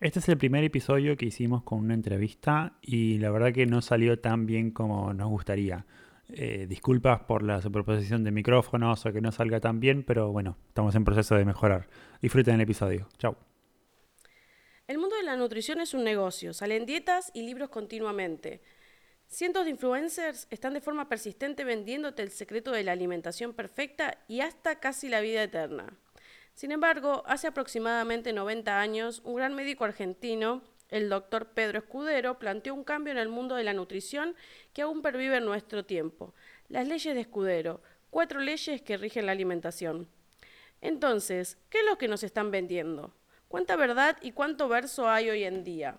Este es el primer episodio que hicimos con una entrevista y la verdad que no salió tan bien como nos gustaría. Eh, disculpas por la superposición de micrófonos o que no salga tan bien, pero bueno, estamos en proceso de mejorar. Disfruten el episodio. Chao. El mundo de la nutrición es un negocio. Salen dietas y libros continuamente. Cientos de influencers están de forma persistente vendiéndote el secreto de la alimentación perfecta y hasta casi la vida eterna. Sin embargo, hace aproximadamente 90 años, un gran médico argentino, el doctor Pedro Escudero, planteó un cambio en el mundo de la nutrición que aún pervive en nuestro tiempo. Las leyes de Escudero, cuatro leyes que rigen la alimentación. Entonces, ¿qué es lo que nos están vendiendo? ¿Cuánta verdad y cuánto verso hay hoy en día?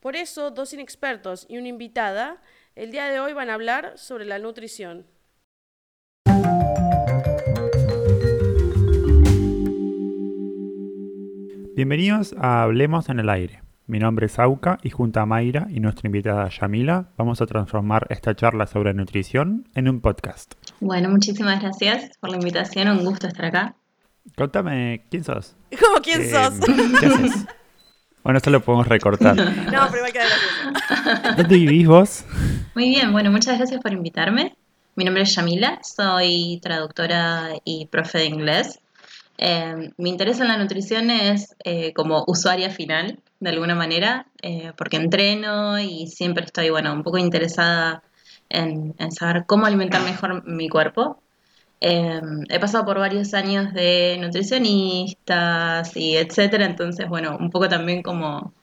Por eso, dos inexpertos y una invitada el día de hoy van a hablar sobre la nutrición. Bienvenidos a Hablemos en el Aire. Mi nombre es Auca y junto a Mayra y nuestra invitada Yamila vamos a transformar esta charla sobre nutrición en un podcast. Bueno, muchísimas gracias por la invitación, un gusto estar acá. Contame, ¿quién sos? ¿Cómo quién Eh, sos? ¿Qué haces? Bueno, esto lo podemos recortar. No, pero igual queda gracioso. ¿Dónde vivís vos? Muy bien, bueno, muchas gracias por invitarme. Mi nombre es Yamila, soy traductora y profe de inglés. Eh, mi interés en la nutrición es eh, como usuaria final, de alguna manera, eh, porque entreno y siempre estoy, bueno, un poco interesada en, en saber cómo alimentar mejor mi cuerpo. Eh, he pasado por varios años de nutricionistas y etcétera, entonces, bueno, un poco también como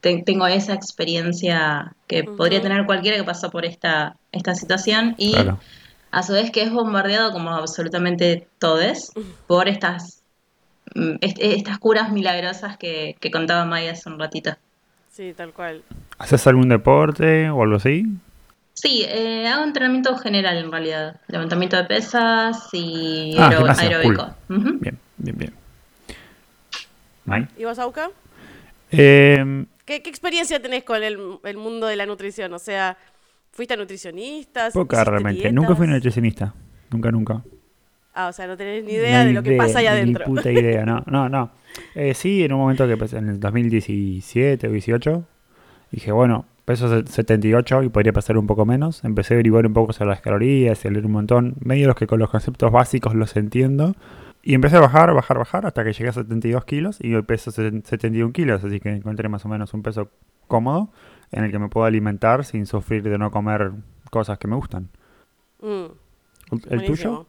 te- tengo esa experiencia que Ujú. podría tener cualquiera que pasó por esta, esta situación y Claro. A su vez que es bombardeado como absolutamente todes por estas, mm, est- estas curas milagrosas que, que contaba Maya hace un ratito. Sí, tal cual. ¿Haces algún deporte o algo así? Sí, eh, hago entrenamiento general en realidad, levantamiento de pesas y Ah, aeróbico. Bien, bien, bien. May. ¿Y vos, Auca? Eh, ¿Qué, qué experiencia tenés con el, el mundo de la nutrición? O sea, ¿fuiste nutricionista? poca ¿Hiciste realmente. Nunca fui dietas? nutricionista. Nunca, nunca. Ah, o sea, no tenés ni idea de Ni lo que pasa allá ni adentro. puta idea, no, no, no. Eh, sí, en un momento que pues, en el 2017 o 18, dije, bueno, peso se- 78 y podría pasar un poco menos. Empecé a averiguar un poco sobre las calorías y a leer un montón. Medio los que con los conceptos básicos los entiendo. Y empecé a bajar, bajar, bajar hasta que llegué a 72 kilos y hoy peso seten- 71 kilos. Así que encontré más o menos un peso cómodo en el que me puedo alimentar sin sufrir de no comer cosas que me gustan. Mm. ¿El Buenísimo. tuyo?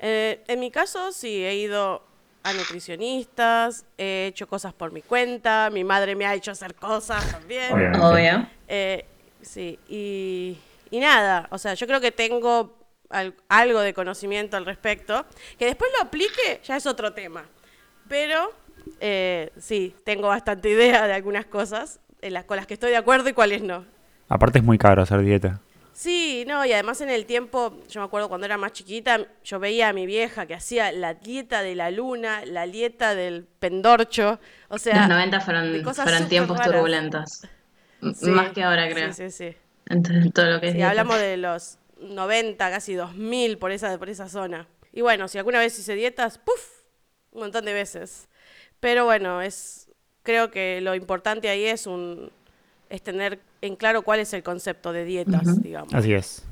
Eh, en mi caso, sí, he ido a nutricionistas, he hecho cosas por mi cuenta, mi madre me ha hecho hacer cosas también. Obviamente. Obvio. Eh, sí, y, y nada, o sea, yo creo que tengo algo de conocimiento al respecto, que después lo aplique ya es otro tema, pero eh, sí, tengo bastante idea de algunas cosas en las, con las que estoy de acuerdo y cuáles no. Aparte es muy caro hacer dieta. Sí, no, y además en el tiempo, yo me acuerdo cuando era más chiquita, yo veía a mi vieja que hacía la dieta de la luna, la dieta del pendorcho, o sea... Los 90 de fueron, fueron tiempos raras. turbulentos. Sí, Más que ahora, creo. Sí, sí, sí. Entre todo lo que es Sí, dieta. hablamos de los 90, casi 2000 por esa, por esa zona. Y bueno, si alguna vez hice dietas, ¡puf! Un montón de veces. Pero bueno, es creo que lo importante ahí es un es tener en claro cuál es el concepto de dietas, digamos. Así es.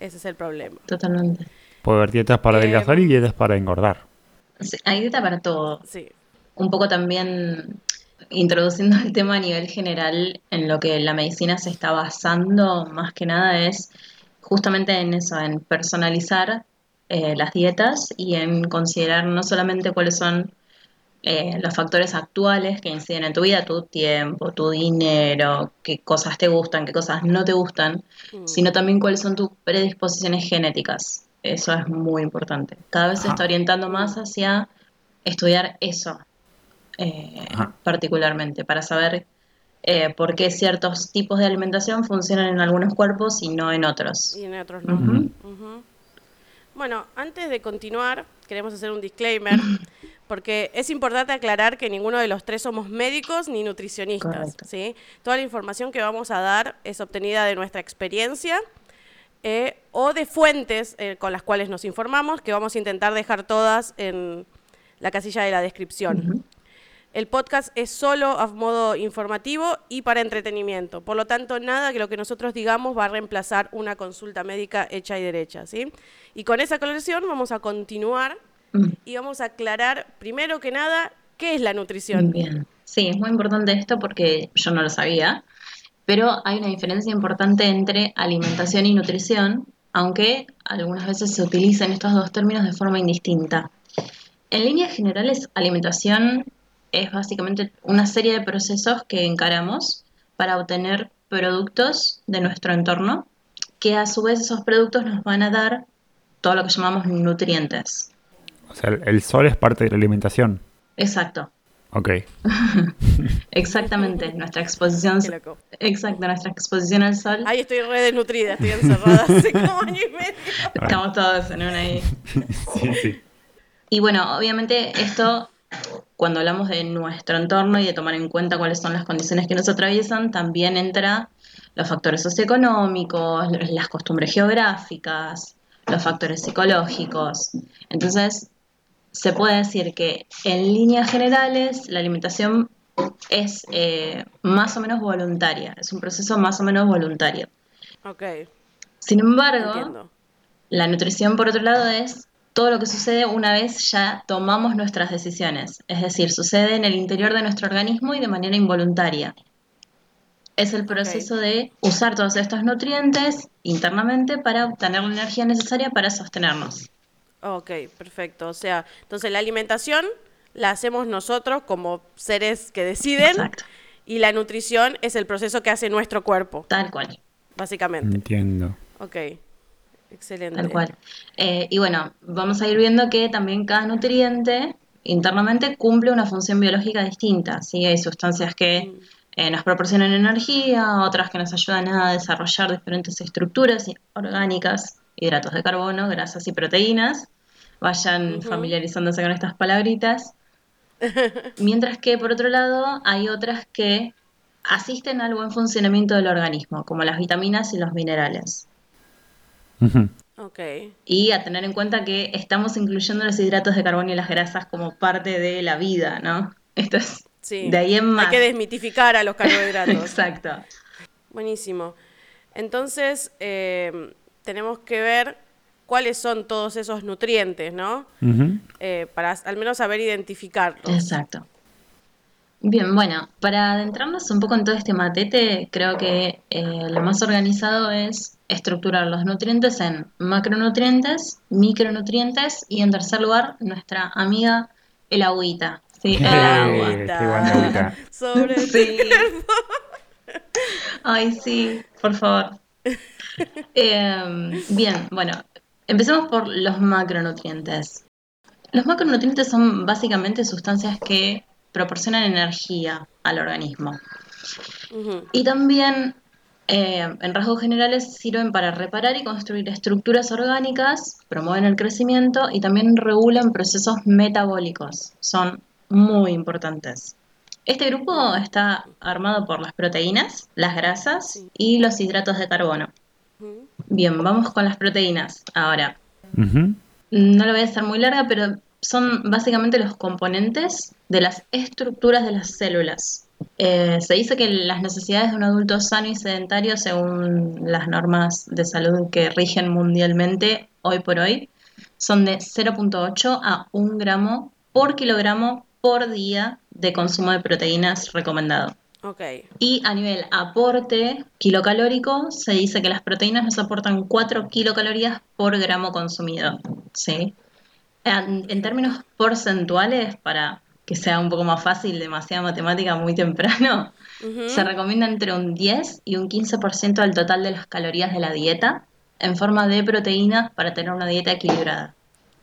Ese es el problema. Totalmente. Puede haber dietas para Eh, adelgazar y dietas para engordar. Sí, hay dieta para todo. Sí. Un poco también introduciendo el tema a nivel general, en lo que la medicina se está basando, más que nada es justamente en eso, en personalizar eh, las dietas y en considerar no solamente cuáles son eh, los factores actuales que inciden en tu vida, tu tiempo, tu dinero, qué cosas te gustan, qué cosas no te gustan, Mm. sino también cuáles son tus predisposiciones genéticas. Eso es muy importante. Cada vez se está orientando más hacia estudiar eso eh, particularmente, para saber eh, por qué ciertos tipos de alimentación funcionan en algunos cuerpos y no en otros. Y en otros no. Bueno, antes de continuar, queremos hacer un disclaimer, porque es importante aclarar que ninguno de los tres somos médicos ni nutricionistas. Correcto. ¿sí? Toda la información que vamos a dar es obtenida de nuestra experiencia eh, o de fuentes eh, con las cuales nos informamos, que vamos a intentar dejar todas en la casilla de la descripción. El podcast es solo a modo informativo y para entretenimiento. Por lo tanto, nada que lo que nosotros digamos va a reemplazar una consulta médica hecha y derecha, ¿sí? Y con esa aclaración vamos a continuar Mm. y vamos a aclarar, primero que nada, qué es la nutrición. Bien. Sí, es muy importante esto porque yo no lo sabía, pero hay una diferencia importante entre alimentación y nutrición, aunque algunas veces se utilizan estos dos términos de forma indistinta. En líneas generales, alimentación es básicamente una serie de procesos que encaramos para obtener productos de nuestro entorno, que a su vez esos productos nos van a dar todo lo que llamamos nutrientes. O sea, el, sol es parte de la alimentación. Exacto, Ok. exactamente. Nuestra exposición, Qué loco. exacto, nuestra exposición al sol. Ahí estoy re desnutrida, estoy encerrada hace como año y medio. Estamos todos en una ahí. Sí, sí. Y bueno, obviamente esto, cuando hablamos de nuestro entorno y de tomar en cuenta cuáles son las condiciones que nos atraviesan, también entra los factores socioeconómicos, las costumbres geográficas, los factores psicológicos. Entonces, se puede decir que en líneas generales la alimentación es eh, más o menos voluntaria, es un proceso más o menos voluntario. Ok, Sin embargo, entiendo. la nutrición, por otro lado, es todo lo que sucede una vez ya tomamos nuestras decisiones. Es decir, sucede en el interior de nuestro organismo y de manera involuntaria. Es el proceso de usar todos estos nutrientes internamente para obtener la energía necesaria para sostenernos. Ok, perfecto. O sea, entonces la alimentación la hacemos nosotros como seres que deciden Exacto. y la nutrición es el proceso que hace nuestro cuerpo, Tal cual, básicamente. Entiendo. Ok, excelente. tal cual. Eh, y bueno, vamos a ir viendo que también cada nutriente internamente cumple una función biológica distinta. ¿sí? Hay sustancias que eh, nos proporcionan energía, otras que nos ayudan a desarrollar diferentes estructuras orgánicas, hidratos de carbono, grasas y proteínas. Vayan familiarizándose con estas palabritas. Mientras que, por otro lado, hay otras que asisten al buen funcionamiento del organismo, como las vitaminas y los minerales. Ujú. Ok, Y a tener en cuenta que estamos incluyendo los hidratos de carbono y las grasas como parte de la vida, ¿no? Esto es sí. de ahí en más. Hay que desmitificar a los carbohidratos. Exacto. Buenísimo. Entonces, eh, tenemos que ver cuáles son todos esos nutrientes, ¿no? Eh, para al menos saber identificarlos. Exacto. Bien, bueno, para adentrarnos un poco en todo este matete, creo que eh, lo más organizado es estructurar los nutrientes en macronutrientes, micronutrientes y en tercer lugar nuestra amiga el agüita. Sí, el qué buena agüita. Sobre el Sí. Ay, sí, por favor. Eh, bien, bueno, empecemos por los macronutrientes. Los macronutrientes son básicamente sustancias que proporcionan energía al organismo. Y también, eh, en rasgos generales, sirven para reparar y construir estructuras orgánicas, promueven el crecimiento y también regulan procesos metabólicos. Son muy importantes. Este grupo está armado por las proteínas, las grasas y los hidratos de carbono. Bien, vamos con las proteínas. Ahora, no lo voy a hacer muy larga, pero son básicamente los componentes de las estructuras de las células. Eh, se dice que las necesidades de un adulto sano y sedentario, según las normas de salud que rigen mundialmente hoy por hoy, son de 0.8 a 1 gramo por kilogramo por día de consumo de proteínas recomendado. Ok, Y a nivel aporte kilocalórico, se dice que las proteínas nos aportan 4 kilocalorías por gramo consumido. ¿sí? En, en términos porcentuales, para que sea un poco más fácil, demasiada matemática muy temprano, se recomienda entre un 10 y un 15% del total de las calorías de la dieta en forma de proteínas para tener una dieta equilibrada.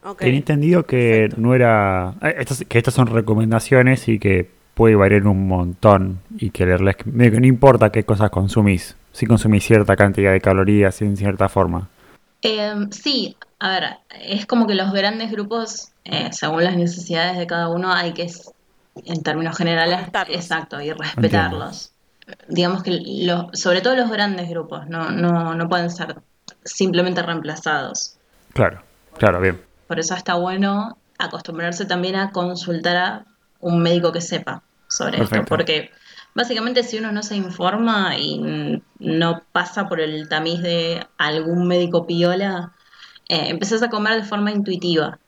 Tenía ok. entendido que Perfecto. no era. eh, estas- que estas son recomendaciones y que puede variar un montón. Y que leerles no importa qué cosas consumís. Si consumís cierta cantidad de calorías en cierta forma. Eh, sí, a ver, es como que los grandes grupos, eh, según las necesidades de cada uno, hay que, en términos generales, Respetarlos. exacto, y respetarlos. Digamos que lo- sobre todo los grandes grupos, no, no, no pueden ser simplemente reemplazados. Claro, claro, bien. Por eso está bueno acostumbrarse también a consultar a un médico que sepa sobre esto, porque básicamente si uno no se informa y no pasa por el tamiz de algún médico piola, eh, empezás a comer de forma intuitiva.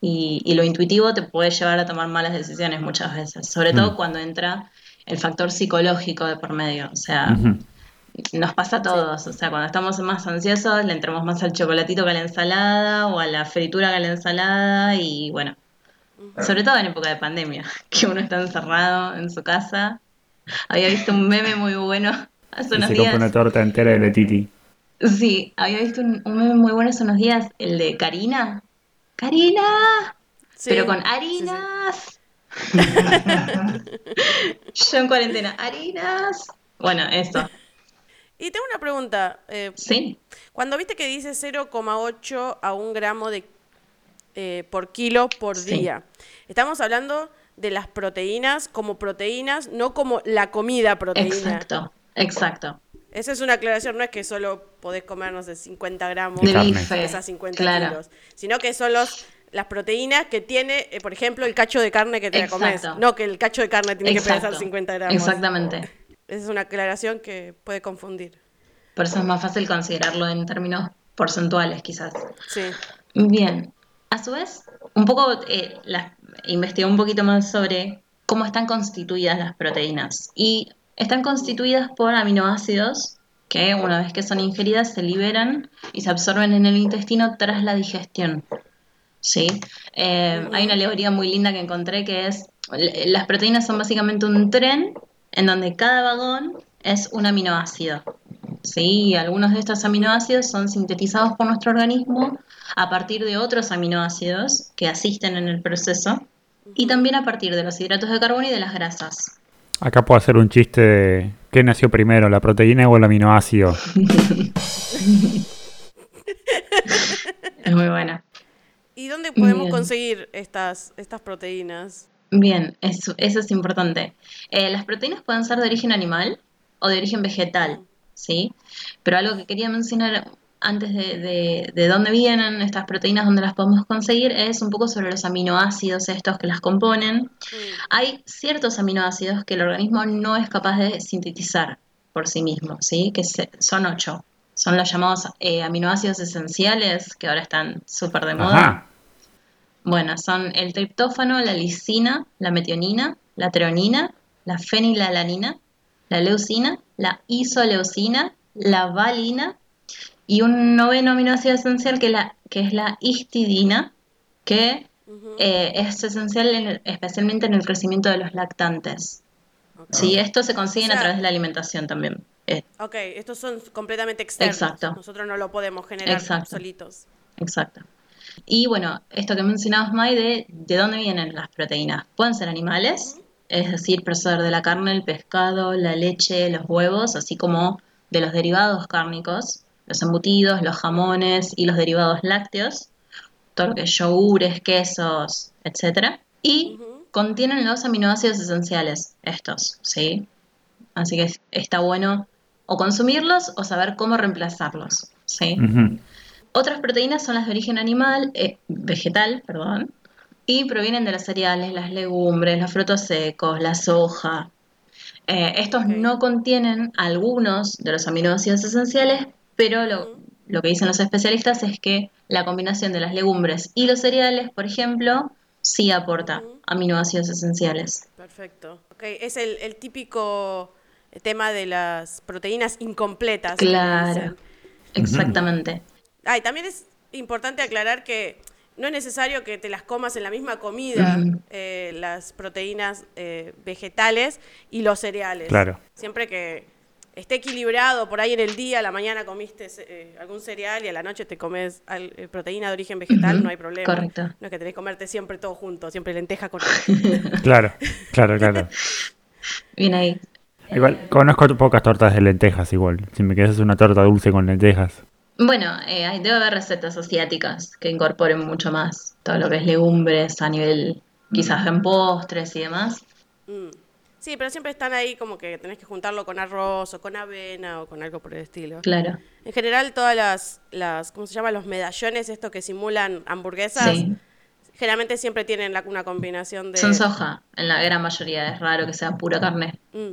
Y, y lo intuitivo te puede llevar a tomar malas decisiones muchas veces, sobre todo Mm. cuando entra el factor psicológico de por medio. O sea, nos pasa a todos, o sea, cuando estamos más ansiosos le entramos más al chocolatito que a la ensalada o a la fritura que a la ensalada y bueno, sobre todo en época de pandemia, que uno está encerrado en su casa. Había visto un meme muy bueno hace Y unos se compra una días. torta entera de Letiti. Sí, había visto un, un meme muy bueno hace unos días, el de Karina. Karina, Sí, pero con sí. harinas. Yo en cuarentena, harinas. Bueno, eso. Y tengo una pregunta. eh, Sí, cuando viste que dice 0,8 a 1 gramo de, eh, por kilo por Sí. día, estamos hablando de las proteínas como proteínas, no como la comida proteína. exacto, exacto. Esa es una aclaración, no es que solo podés comer, no sé, 50 gramos De bife, esas 50 claro. kilos, sino que son los, las proteínas que tiene, eh, por ejemplo, el cacho de carne que te la comes. No que el cacho de carne tiene que pesar 50 gramos. Exactamente. Esa es una aclaración que puede confundir. Por eso es más fácil considerarlo en términos porcentuales, quizás. Sí. Bien. A su vez, un poco eh, investigué un poquito más sobre cómo están constituidas las proteínas. Y están constituidas por aminoácidos que una vez que son ingeridas se liberan y se absorben en el intestino tras la digestión. ¿Sí? Eh, Hay una alegoría muy linda que encontré que es, las proteínas son básicamente un tren en donde cada vagón es un aminoácido. ¿sí? Y algunos de estos aminoácidos son sintetizados por nuestro organismo a partir de otros aminoácidos que asisten en el proceso y también a partir de los hidratos de carbono y de las grasas. Acá puedo hacer un chiste de ¿qué nació primero, la proteína o el aminoácido? Es muy buena. ¿Y dónde podemos Bien. conseguir estas, estas proteínas? Bien, eso, eso es importante. Eh, las proteínas pueden ser de origen animal o de origen vegetal, ¿sí? Pero algo que quería mencionar antes de, de, de dónde vienen estas proteínas, dónde las podemos conseguir, es un poco sobre los aminoácidos estos que las componen. Mm, Hay ciertos aminoácidos que el organismo no es capaz de sintetizar por sí mismo, ¿sí? Que se- son ocho. Son los llamados eh, aminoácidos esenciales, que ahora están súper de moda. Ajá. Bueno, son el triptófano, la lisina, la metionina, la treonina, la fenilalanina, la leucina, la isoleucina, la valina y un noveno aminoácido esencial que, la, que es la histidina, que eh, es esencial en el- especialmente en el crecimiento de los lactantes. Ok. Sí, esto se consigue O sea- a través de la alimentación también. Eh, Ok, estos son completamente externos. Exacto. Nosotros no lo podemos generar Exacto. solitos. Exacto. Y bueno, esto que mencionabas, May, de, de dónde vienen las proteínas. Pueden ser animales, es decir, proceder de la carne, el pescado, la leche, los huevos, así como de los derivados cárnicos, los embutidos, los jamones y los derivados lácteos, todo lo que es yogures, quesos, etc. Y contienen los aminoácidos esenciales, estos, ¿sí? Así que es- está bueno o consumirlos o saber cómo reemplazarlos, ¿sí? Otras proteínas son las de origen animal, eh, vegetal, perdón, y provienen de los cereales, las legumbres, los frutos secos, la soja. Eh, estos no contienen algunos de los aminoácidos esenciales, pero lo, que dicen los especialistas es que la combinación de las legumbres y los cereales, por ejemplo, sí aporta aminoácidos esenciales. Perfecto. Ok, es el, el típico tema de las proteínas incompletas. Claro, exactamente. Ah, y también es importante aclarar que no es necesario que te las comas en la misma comida, eh, las proteínas eh, vegetales y los cereales. Claro. Siempre que esté equilibrado, por ahí en el día, a la mañana comiste eh, algún cereal y a la noche te comes al- eh, proteína de origen vegetal, no hay problema. correcto. No es que tenés que comerte siempre todo junto, siempre lenteja con... Claro, claro, claro. Bien ahí. Igual, conozco pocas tortas de lentejas igual. Si me quieres hacer una torta dulce con lentejas. Bueno, eh, hay- debe haber recetas asiáticas que incorporen mucho más todo lo que es legumbres a nivel quizás en postres y demás. Mm. Sí, pero siempre están ahí como que tenés que juntarlo con arroz o con avena o con algo por el estilo. Claro. En general, todas las, las ¿cómo se llama? Los medallones, estos que simulan hamburguesas, Sí. Generalmente siempre tienen la- una combinación de... Son soja, en la gran mayoría, es raro que sea pura carne. Mm,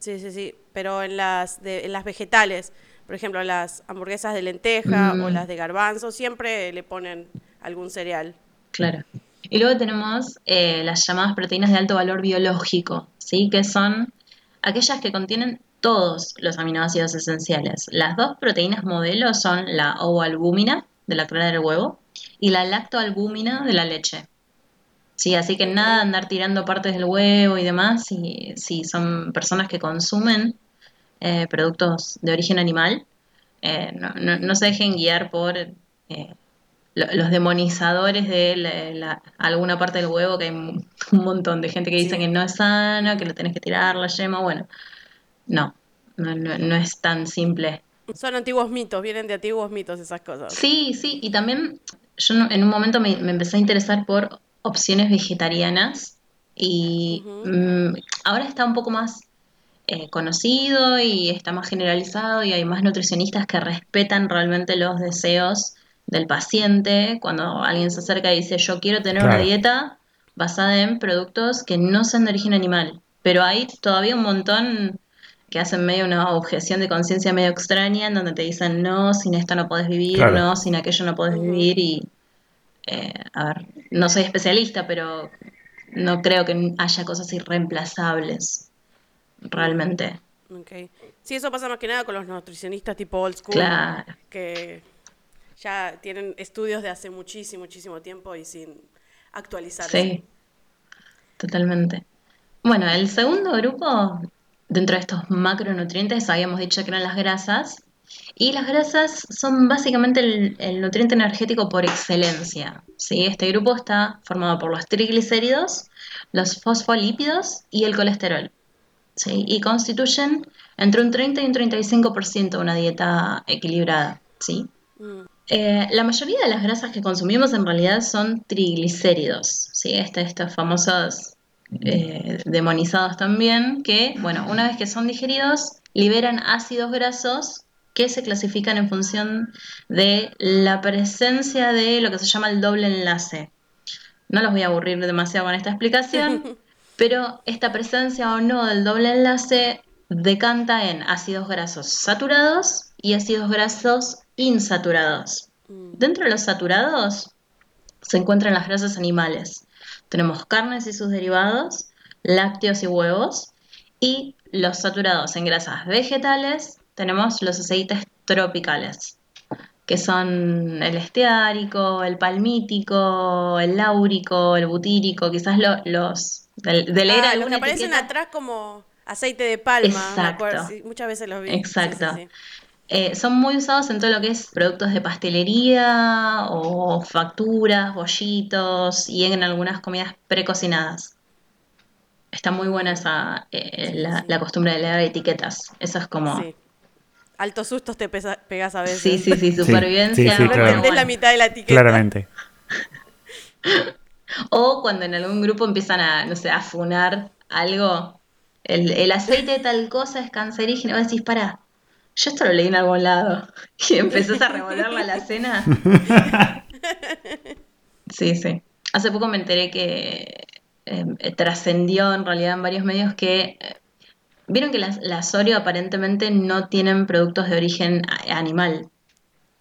Sí, sí, sí. Pero en las, de, en las vegetales, por ejemplo, las hamburguesas de lenteja o Mm. las de garbanzo, siempre le ponen algún cereal. Claro. Y luego tenemos eh, las llamadas proteínas de alto valor biológico, ¿sí? Que son aquellas que contienen todos los aminoácidos esenciales. Las dos proteínas modelo son la ovoalbúmina, de la clara del huevo, y la lactoalbúmina de la leche. Sí, así que nada de andar tirando partes del huevo y demás, si, si son personas que consumen eh, productos de origen animal, eh, no, no- no se dejen guiar por eh, los demonizadores de la- la- alguna parte del huevo, que hay un montón de gente que dice Sí. que no es sano, que lo tenés que tirar la yema, bueno, no, no, no, no es tan simple. Son antiguos mitos, vienen de antiguos mitos esas cosas. Sí, sí, y también yo en un momento me, me empecé a interesar por opciones vegetarianas y mm, ahora está un poco más eh, conocido y está más generalizado y hay más nutricionistas que respetan realmente los deseos del paciente cuando alguien se acerca y dice yo quiero tener una dieta basada en productos que no sean de origen animal, pero hay todavía un montón que hacen medio una objeción de conciencia medio extraña en donde te dicen no, sin esto no podés vivir, Claro. no, sin aquello no podés vivir y eh, a ver, no soy especialista, pero no creo que haya cosas irreemplazables realmente. Ok. Sí, eso pasa más que nada con los nutricionistas tipo old school, Claro. que ya tienen estudios de hace muchísimo, muchísimo tiempo y sin actualizarse. Sí, totalmente. Bueno, el segundo grupo, dentro de estos macronutrientes, habíamos dicho que eran las grasas. Y las grasas son básicamente el, el nutriente energético por excelencia. ¿sí? Este grupo está formado por los triglicéridos, los fosfolípidos y el colesterol. ¿sí? Y constituyen entre un 30 y un 35% de una dieta equilibrada. ¿sí? Mm, Eh, la mayoría de las grasas que consumimos en realidad son triglicéridos, ¿sí? Estos famosos eh, demonizados también, que, bueno, una vez que son digeridos, liberan ácidos grasos que se clasifican en función de la presencia de lo que se llama el doble enlace. No los voy a aburrir demasiado con esta explicación, pero esta presencia o no del doble enlace decanta en ácidos grasos saturados y ácidos grasos insaturados. mm, Dentro de los saturados se encuentran las grasas animales. Tenemos carnes y sus derivados, lácteos y huevos, y los saturados en grasas vegetales tenemos los aceites tropicales, que son el esteárico, el palmítico, el láurico, el butírico, quizás lo- los del, de leer Ah, los que alguna aparecen atrás como aceite de palma, me acuerdo, Exacto. sí, muchas veces los vi. Sí, Exacto. sí. Eh, son muy usados en todo lo que es productos de pastelería o facturas, bollitos y en algunas comidas precocinadas. Está muy buena esa eh, la, sí. la costumbre de leer etiquetas. Eso es como Sí. Altos sustos te pesa- pegas a veces. sí, sí, sí, supervivencia. sí, sí, claro. la mitad de la etiqueta. Claramente. O cuando en algún grupo empiezan a, no sé, a funar algo, el, el aceite de tal cosa es cancerígeno, vos decís, para, yo esto lo leí en algún lado. Y empezás a revolver la alacena. Sí, sí. Hace poco me enteré que eh, trascendió en realidad en varios medios que eh, vieron que las, las Oreo aparentemente no tienen productos de origen animal.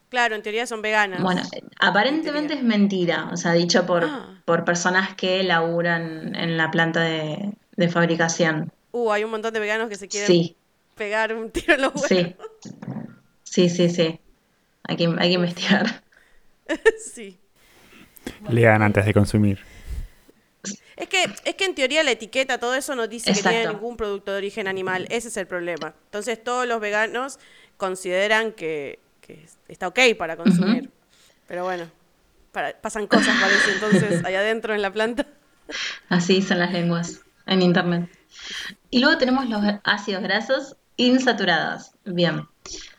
Claro, en teoría son veganas. Bueno, eh, aparentemente es mentira, o sea, dicho por, Ah. por personas que laburan en la planta de, de fabricación. Uh, hay un montón de veganos que se quieren Sí, pegar un tiro en los huevos. sí. Sí, sí, sí. Hay que, hay que investigar. Sí. Lean antes de consumir. Es que, es que en teoría la etiqueta, todo eso no dice que tiene ningún producto de origen animal. Ese es el problema. Entonces todos los veganos consideran que, que está ok para consumir. Pero bueno, para- pasan cosas, parece, entonces, allá adentro en la planta. Así son las lenguas en internet. Y luego tenemos los ácidos grasos insaturados. Bien.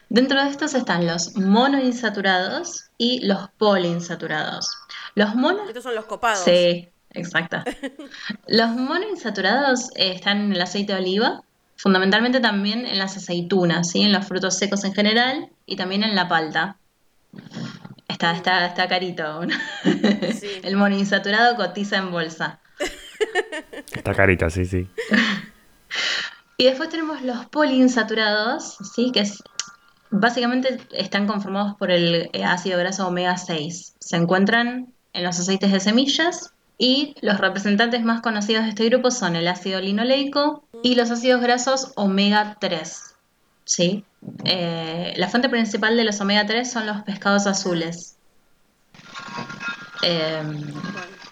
Dentro de estos están los monoinsaturados y los poliinsaturados. Los mono... Estos son los copados. Sí, exacto. Los monoinsaturados eh, están en el aceite de oliva, fundamentalmente también en las aceitunas, ¿sí? en los frutos secos en general y también en la palta. Está, está, está carito aún. Sí. El monoinsaturado cotiza en bolsa. Está carita, sí, sí. Y después tenemos los poliinsaturados, ¿sí? Que es, básicamente están conformados por el eh, ácido graso omega 6. Se encuentran en los aceites de semillas y los representantes más conocidos de este grupo son el ácido linoleico y los ácidos grasos omega 3. ¿sí? Eh, la fuente principal de los omega 3 son los pescados azules. Eh,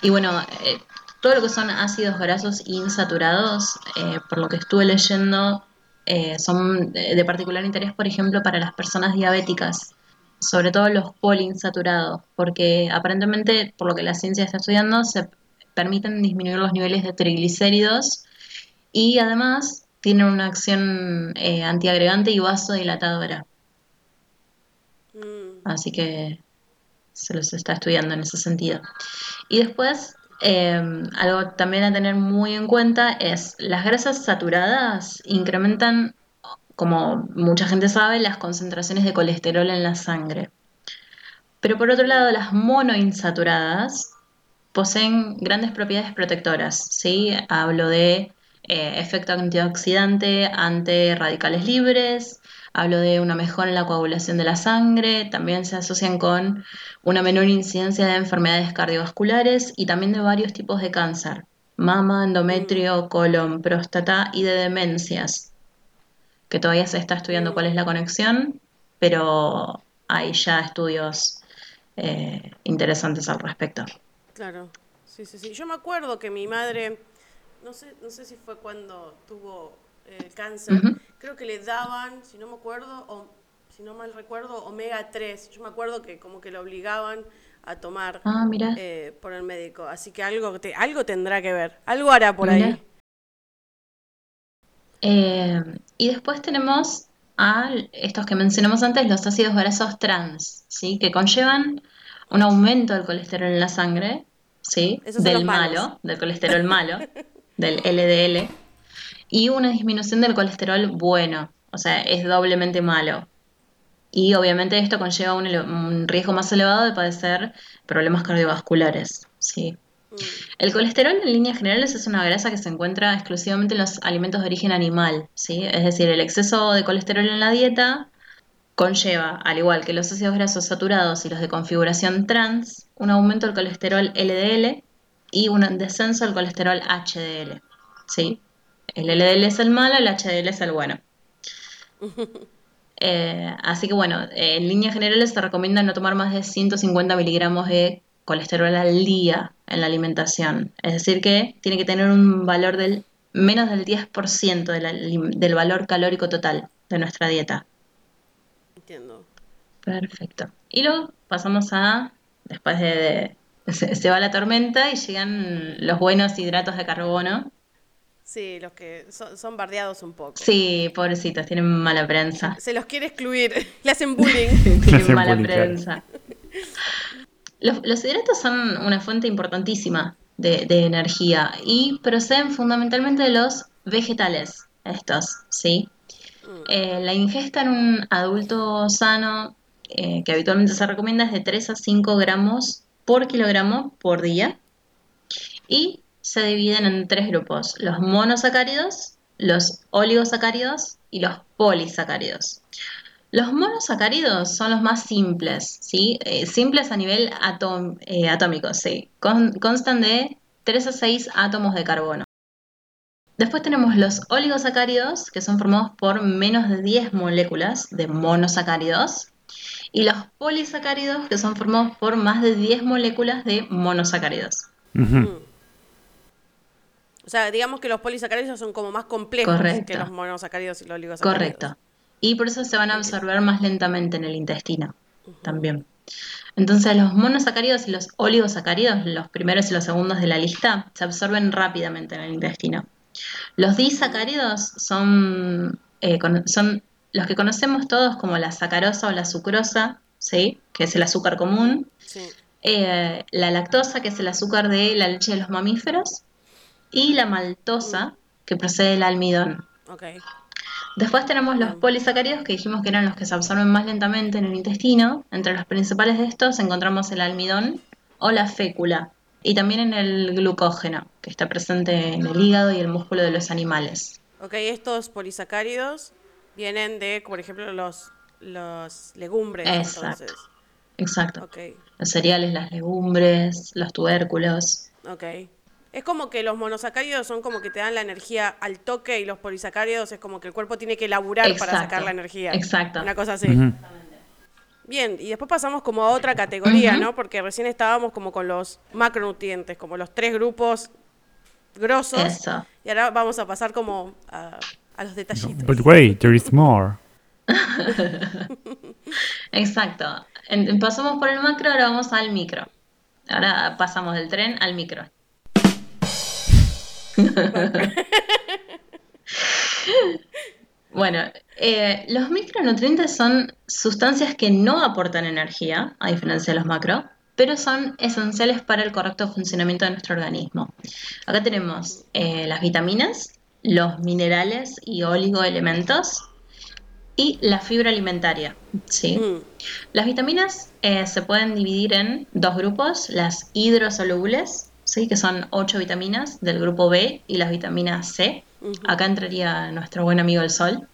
y bueno, todo lo que son ácidos grasos insaturados, eh, por lo que estuve leyendo, eh, son de, particular interés, por ejemplo, para las personas diabéticas, sobre todo los poliinsaturados, porque aparentemente, por lo que la ciencia está estudiando, se permiten disminuir los niveles de triglicéridos y además tienen una acción eh, antiagregante y vasodilatadora. Mm, Así que se los está estudiando en ese sentido. Y después, eh, algo también a tener muy en cuenta es las grasas saturadas incrementan, como mucha gente sabe, las concentraciones de colesterol en la sangre. Pero por otro lado, las monoinsaturadas poseen grandes propiedades protectoras, ¿sí? Hablo de eh, efecto antioxidante ante radicales libres, hablo de una mejora en la coagulación de la sangre, también se asocian con una menor incidencia de enfermedades cardiovasculares y también de varios tipos de cáncer, mama, endometrio, colon, próstata y de demencias, que todavía se está estudiando cuál es la conexión, pero hay ya estudios eh, interesantes al respecto. claro. Sí, sí, sí. Yo me acuerdo que mi madre, no sé, no sé si fue cuando tuvo eh, cáncer. Creo que le daban, si no me acuerdo, o si no mal recuerdo, omega 3. Yo me acuerdo que como que lo obligaban a tomar Ah, eh, por el médico. Así que algo, te- algo tendrá que ver. Algo hará por ahí. Eh, y después tenemos a estos que mencionamos antes, los ácidos grasos trans, ¿sí? Que conllevan un aumento del colesterol en la sangre, ¿sí? Del malo, del colesterol malo, del LDL, y una disminución del colesterol bueno, o sea, es doblemente malo. Y obviamente esto conlleva un, un riesgo más elevado de padecer problemas cardiovasculares, ¿sí? Mm, El colesterol en líneas generales es una grasa que se encuentra exclusivamente en los alimentos de origen animal, ¿sí? Es decir, el exceso de colesterol en la dieta conlleva, al igual que los ácidos grasos saturados y los de configuración trans, un aumento del colesterol LDL y un descenso del colesterol HDL, ¿sí? El LDL es el malo, el HDL es el bueno. Eh, así que bueno, en líneas generales se recomienda no tomar más de 150 miligramos de colesterol al día en la alimentación. Es decir, que tiene que tener un valor del menos del 10% del, valor calórico total de nuestra dieta. entiendo. Perfecto. Y luego pasamos a, después de, de- se, se va la tormenta y llegan los buenos hidratos de carbono. Sí, los que son, son bardeados un poco. Sí, pobrecitos, tienen mala prensa. Se los quiere excluir, le hacen bullying. Tienen Hacen mala bullying, claro. prensa. Los, los hidratos son una fuente importantísima de, de energía y proceden fundamentalmente de los vegetales, estos, ¿sí? Eh, la ingesta en un adulto sano, eh, que habitualmente se recomienda, es de 3 a 5 gramos por kilogramo por día y se dividen en tres grupos, los monosacáridos, los oligosacáridos y los polisacáridos. Los monosacáridos son los más simples, ¿sí? Eh, simples a nivel eh, atómico, sí. Con- constan de 3 a 6 átomos de carbono. Después tenemos los oligosacáridos, que son formados por menos de 10 moléculas de monosacáridos. Y los polisacáridos, que son formados por más de 10 moléculas de monosacáridos. O sea, digamos que los polisacáridos son como más complejos Correcto. que los monosacáridos y los oligosacáridos. Correcto. Y por eso se van a absorber más lentamente en el intestino también. Entonces los monosacáridos y los oligosacáridos, los primeros y los segundos de la lista, se absorben rápidamente en el intestino. Los disacáridos son, eh, con- son los que conocemos todos como la sacarosa o la sucrosa, ¿sí? que es el azúcar común, Sí. eh, la lactosa, que es el azúcar de la leche de los mamíferos, y la maltosa, que procede del almidón. Ok. Después tenemos los polisacáridos que dijimos que eran los que se absorben más lentamente en el intestino. Entre los principales de estos encontramos el almidón o la fécula y también en el glucógeno, que está presente en el hígado y el músculo de los animales. Ok, estos polisacáridos vienen de, por ejemplo, los, los legumbres. Exacto. Entonces. Exacto. Ok, Los cereales, las legumbres, los tubérculos. ok. Es como que los monosacáridos son como que te dan la energía al toque y los polisacáridos es como que el cuerpo tiene que laburar para sacar la energía. exacto. Una cosa así. Bien, y después pasamos como a otra categoría. ¿no? Porque recién estábamos como con los macronutrientes, como los tres grupos grosos. Eso. Y ahora vamos a pasar como a, a los detallitos. But wait, there is more. Exacto. En- pasamos por el macro, ahora vamos al micro. Ahora pasamos del tren al micro. Bueno, eh, los micronutrientes son sustancias que no aportan energía, a diferencia de los macro, pero son esenciales para el correcto funcionamiento de nuestro organismo. Acá tenemos eh, las vitaminas, los minerales y oligoelementos y la fibra alimentaria. ¿sí? Mm, Las vitaminas eh, se pueden dividir en dos grupos, las hidrosolubles, ¿sí? que son ocho vitaminas del grupo B y las vitaminas C. Acá entraría nuestro buen amigo el sol.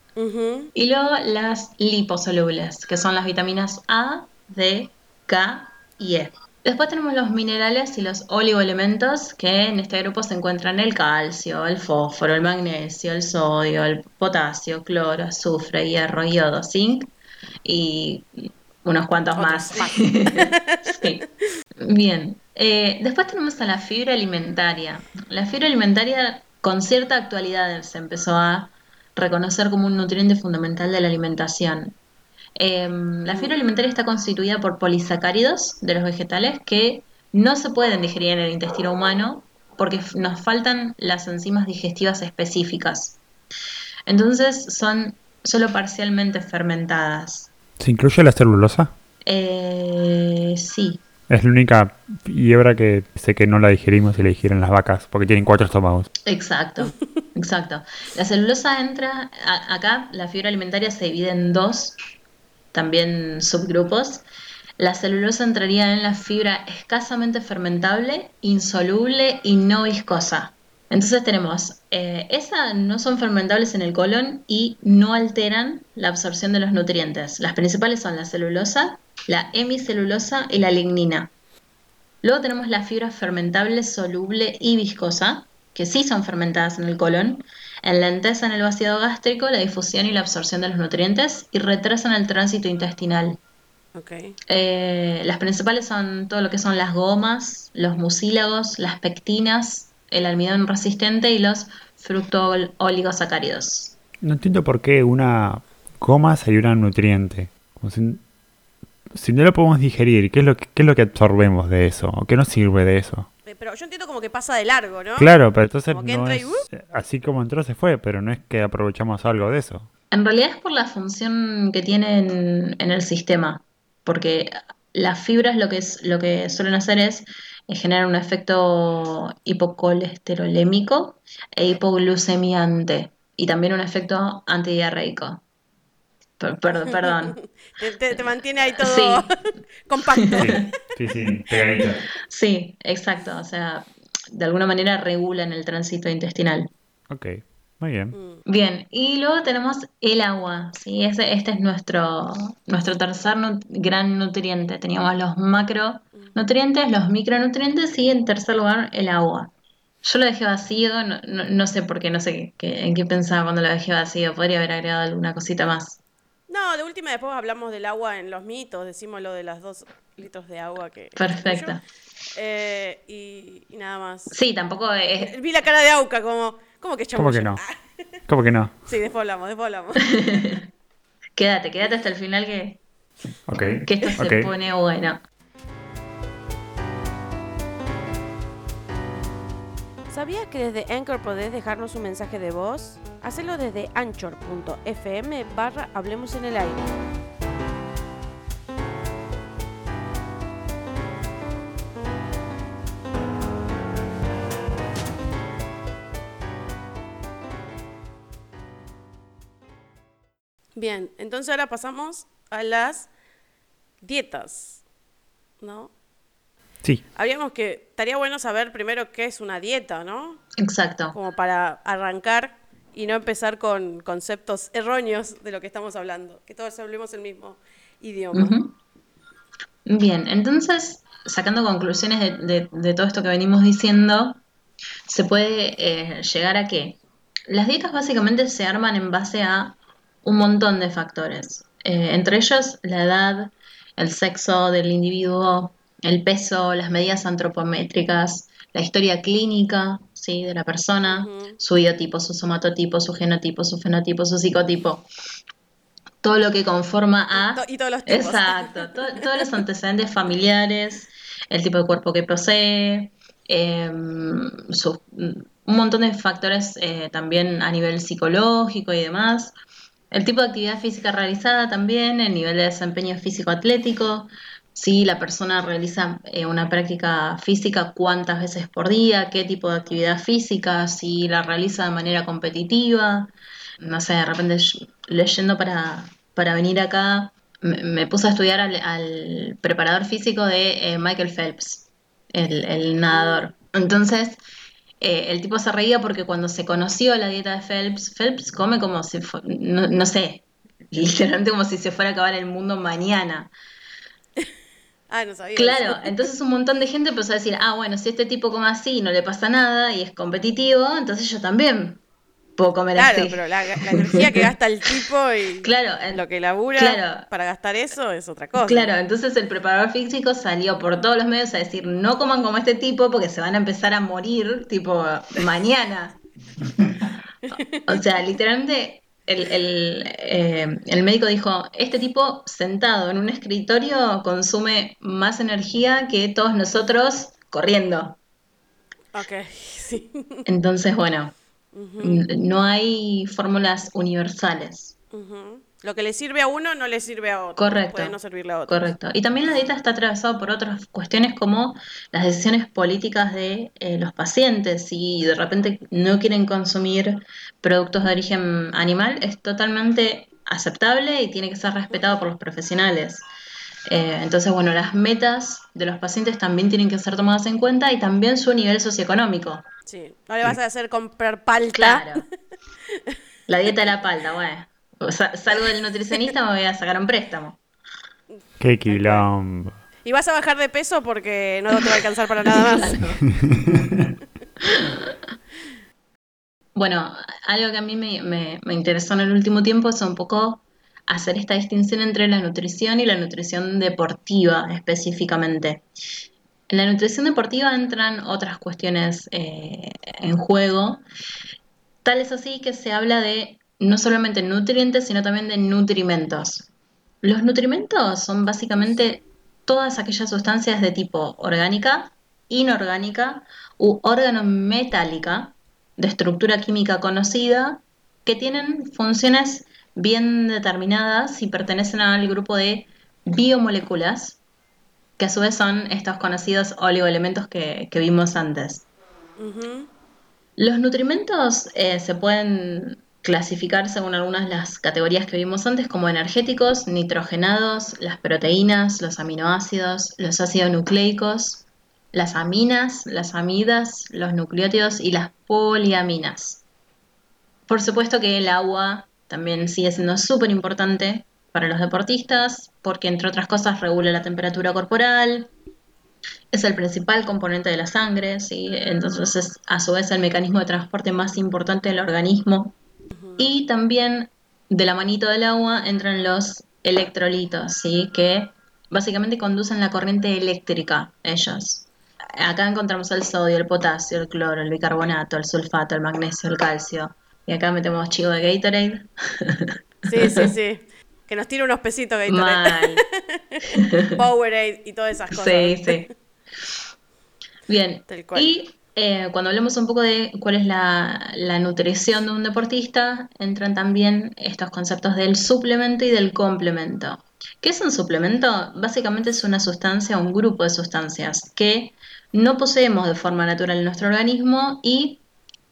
Y luego las liposolubles, que son las vitaminas A, D, K y E. Después tenemos los minerales y los oligoelementos, que en este grupo se encuentran el calcio, el fósforo, el magnesio, el sodio, el potasio, cloro, azufre, hierro, yodo, zinc y unos cuantos Otros más. más. Sí. Bien. Eh, después tenemos a la fibra alimentaria. La fibra alimentaria con cierta actualidad se empezó a reconocer como un nutriente fundamental de la alimentación. Eh, la fibra alimentaria está constituida por polisacáridos de los vegetales que no se pueden digerir en el intestino humano porque nos faltan las enzimas digestivas específicas. Entonces son solo parcialmente fermentadas. ¿Se incluye la celulosa? Eh, sí, Es la única fibra que sé que no la digerimos y la digieren las vacas, porque tienen cuatro estómagos. Exacto, exacto. La celulosa entra, a- acá la fibra alimentaria se divide en dos, también subgrupos. La celulosa entraría en la fibra escasamente fermentable, insoluble y no viscosa. Entonces tenemos, eh, esas no son fermentables en el colon y no alteran la absorción de los nutrientes. Las principales son la celulosa, la hemicelulosa y la lignina. Luego tenemos la fibra fermentable, soluble y viscosa, que sí son fermentadas en el colon, enlentecen el vaciado gástrico, la difusión y la absorción de los nutrientes y retrasan el tránsito intestinal. Eh, las principales son todo lo que son las gomas, los mucílagos, las pectinas, el almidón resistente y los fructooligosacáridos. No entiendo por qué una goma sería un nutriente. Como si, si no lo podemos digerir, ¿qué es, lo que, ¿qué es lo que absorbemos de eso? ¿O qué nos sirve de eso? Eh, Pero yo entiendo como que pasa de largo, ¿no? Claro, pero entonces Como que no entra y, es ¡uh! así como entró se fue, pero no es que aprovechamos algo de eso. En realidad es por la función que tienen en el sistema, porque las fibras lo que, es, lo que suelen hacer es eh, generar un efecto hipocolesterolémico e hipoglucemiante y también un efecto antidiarreico. Per- per- perdón. Te, te- te mantiene ahí todo Sí. compacto. Sí, sí, sí, pegadito. Sí, exacto. O sea, de alguna manera regulan el tránsito intestinal. Ok, muy bien. Mm, Bien, y luego tenemos el agua, ¿sí? Ese, este es nuestro, nuestro tercer nu- gran nutriente. Teníamos los macronutrientes, los micronutrientes y en tercer lugar el agua. Yo lo dejé vacío, no, no- no sé por qué, no sé qué- qué- en qué pensaba cuando lo dejé vacío. Podría haber agregado alguna cosita más. No, de última después hablamos del agua en los mitos, decimos lo de las dos litros de agua que... Perfecto. Eh, y, y nada más. Sí, tampoco es... Vi la cara de Auca como... ¿Cómo que ¿Cómo chamuyo? que no? Ah, ¿Cómo que no? sí, después hablamos, después hablamos. Quédate, quédate hasta el final que, Ok. que esto se pone bueno. ¿Sabías que desde Anchor podés dejarnos un mensaje de voz? Hacelo desde anchor.fm barra Hablemos en el aire. Bien, entonces ahora pasamos a las dietas, ¿no? Sí, Habríamos que, estaría bueno saber primero qué es una dieta, ¿no? Exacto. Como para arrancar y no empezar con conceptos erróneos de lo que estamos hablando, que todos hablemos el mismo idioma. Bien, entonces, sacando conclusiones de, de- de todo esto que venimos diciendo, se puede eh, llegar a que las dietas básicamente se arman en base a un montón de factores, Eh, entre ellos la edad, el sexo del individuo, el peso, las medidas antropométricas, la historia clínica, ¿sí? de la persona, Ujú. su biotipo, su somatotipo, su genotipo, su fenotipo, su psicotipo, todo lo que conforma a... Y todos los tipos. Exacto, to- todos los antecedentes familiares, el tipo de cuerpo que posee, em, sus- un montón de factores eh, también a nivel psicológico y demás. El tipo de actividad física realizada también, el nivel de desempeño físico-atlético, si la persona realiza eh, una práctica física, cuántas veces por día, qué tipo de actividad física, si la realiza de manera competitiva. No sé, de repente leyendo para, para venir acá, me, puse a estudiar al, al preparador físico de eh, Michael Phelps, el, el nadador. Entonces, eh, el tipo se reía porque cuando se conoció la dieta de Phelps, Phelps come como si, no, no sé, literalmente como si se fuera a acabar el mundo mañana. Ah, no sabía. Claro, eso. entonces un montón de gente empezó a decir, ah, bueno, si este tipo come así y no le pasa nada y es competitivo, entonces yo también puedo comer Claro, pero la, la energía que gasta el tipo y Claro, en- lo que labura claro. para gastar eso es otra cosa. Claro, entonces el preparador físico salió por todos los medios a decir, no coman como este tipo porque se van a empezar a morir, tipo, mañana. O sea, literalmente el, el, eh, el médico dijo, este tipo sentado en un escritorio consume más energía que todos nosotros corriendo. Ok, sí. Entonces, bueno, no hay fórmulas universales. Lo que le sirve a uno no le sirve a otro. Correcto. Puede no servirle a otro. Correcto. Y también la dieta está atravesada por otras cuestiones como las decisiones políticas de eh, los pacientes. Si de repente no quieren consumir productos de origen animal, es totalmente aceptable y tiene que ser respetado por los profesionales. Eh, entonces, bueno, las metas de los pacientes también tienen que ser tomadas en cuenta y también su nivel socioeconómico. Sí. No le vas a hacer comprar palta. Claro. La dieta de la palta, bueno. Salgo del nutricionista, me voy a sacar un préstamo. qué quilombo. Y vas a bajar de peso porque no te va a alcanzar para nada más. Bueno, algo que a mí me, me- me interesó en el último tiempo es un poco hacer esta distinción entre la nutrición y la nutrición deportiva específicamente. En la nutrición deportiva entran otras cuestiones eh, en juego, tal es así que se habla de no solamente nutrientes, sino también de nutrimentos. Los nutrimentos son básicamente todas aquellas sustancias de tipo orgánica, inorgánica u organometálica de estructura química conocida que tienen funciones bien determinadas y pertenecen al grupo de biomoléculas, que a su vez son estos conocidos oligoelementos que, que vimos antes. Los nutrimentos eh, se pueden clasificar según algunas de las categorías que vimos antes como energéticos, nitrogenados, las proteínas, los aminoácidos, los ácidos nucleicos, las aminas, las amidas, los nucleótidos y las poliaminas. Por supuesto que el agua también sigue siendo súper importante para los deportistas porque entre otras cosas regula la temperatura corporal, es el principal componente de la sangre, ¿sí? entonces es a su vez el mecanismo de transporte más importante del organismo. Y también de la manito del agua entran los electrolitos, ¿sí? que básicamente conducen la corriente eléctrica, ellos. Acá encontramos el sodio, el potasio, el cloro, el bicarbonato, el sulfato, el magnesio, el calcio. Y acá metemos chivo de Gatorade. Sí, sí, sí. Que nos tire unos pesitos Gatorade. Mal. Powerade y todas esas cosas. Sí, sí. Bien, Tal cual. y eh, cuando hablemos un poco de cuál es la, la nutrición de un deportista, entran también estos conceptos del suplemento y del complemento. ¿Qué es un suplemento? Básicamente es una sustancia, un grupo de sustancias que no poseemos de forma natural en nuestro organismo y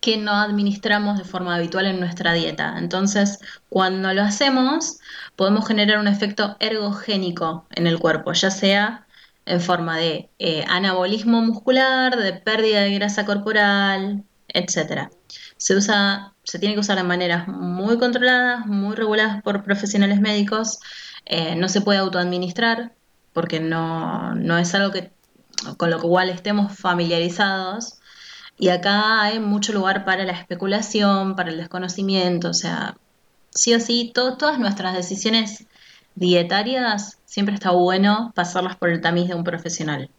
que no administramos de forma habitual en nuestra dieta. Entonces, cuando lo hacemos, podemos generar un efecto ergogénico en el cuerpo, ya sea en forma de eh, anabolismo muscular, de pérdida de grasa corporal, etc. Se usa, se tiene que usar de maneras muy controladas, muy reguladas por profesionales médicos. Eh, no se puede autoadministrar porque no, no es algo que con lo cual estemos familiarizados. Y acá hay mucho lugar para la especulación, para el desconocimiento, o sea, sí o sí, todas nuestras decisiones dietarias siempre está bueno pasarlas por el tamiz de un profesional.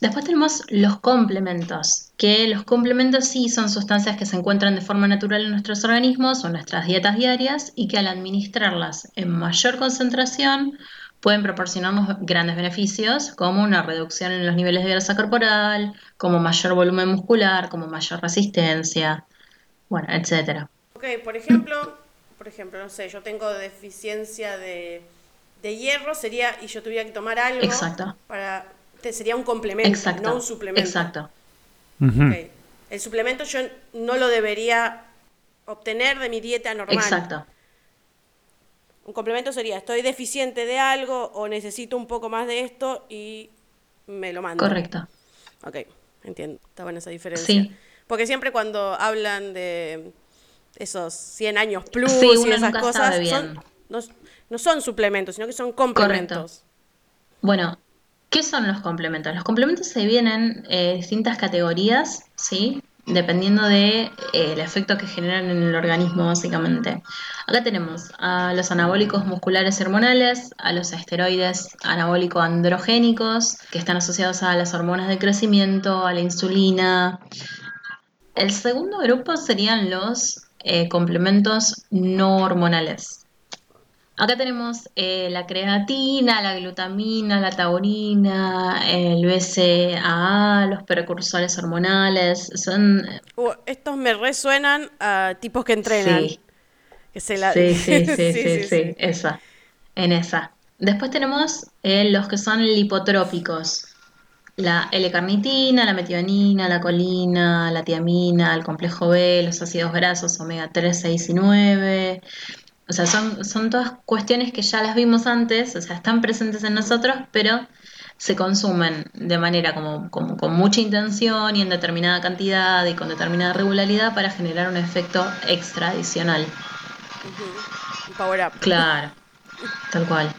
Después tenemos los complementos, que los complementos sí son sustancias que se encuentran de forma natural en nuestros organismos o en nuestras dietas diarias y que al administrarlas en mayor concentración pueden proporcionarnos grandes beneficios, como una reducción en los niveles de grasa corporal, como mayor volumen muscular, como mayor resistencia, bueno, etcétera. Ok, por ejemplo, por ejemplo, no sé, yo tengo deficiencia de, hierro, sería, y yo tuviera que tomar algo Exacto. para, sería un complemento, no un suplemento. Exacto. El suplemento yo no lo debería obtener de mi dieta normal. Exacto. Un complemento sería, estoy deficiente de algo o necesito un poco más de esto y me lo mando. Correcto. Ok, entiendo. Está buena esa diferencia. Sí. Porque siempre cuando hablan de esos 100 años plus y esas cosas, no, son suplementos, sino que son complementos. Bueno, ¿qué son los complementos? Los complementos se dividen en distintas categorías, ¿sí? Dependiendo de, eh, efecto que generan en el organismo, básicamente. Acá tenemos a los anabólicos musculares hormonales, a los esteroides anabólico-androgénicos, que están asociados a las hormonas de crecimiento, a la insulina. El segundo grupo serían los eh, complementos no hormonales. Acá tenemos eh, la creatina, la glutamina, la taurina, el BCAA, los precursores hormonales. Son... Uh, estos me resuenan a tipos que entrenan. Sí. sí, sí, sí, sí, sí, esa. En esa. Después tenemos eh, los que son lipotrópicos. La L-carnitina, la metionina, la colina, la tiamina, el complejo B, los ácidos grasos omega 3, 6 y 9, o sea, son, son todas cuestiones que ya las vimos antes, o sea, están presentes en nosotros, pero se consumen de manera como, con mucha intención y en determinada cantidad y con determinada regularidad para generar un efecto extra adicional. Un power up. Claro, tal cual.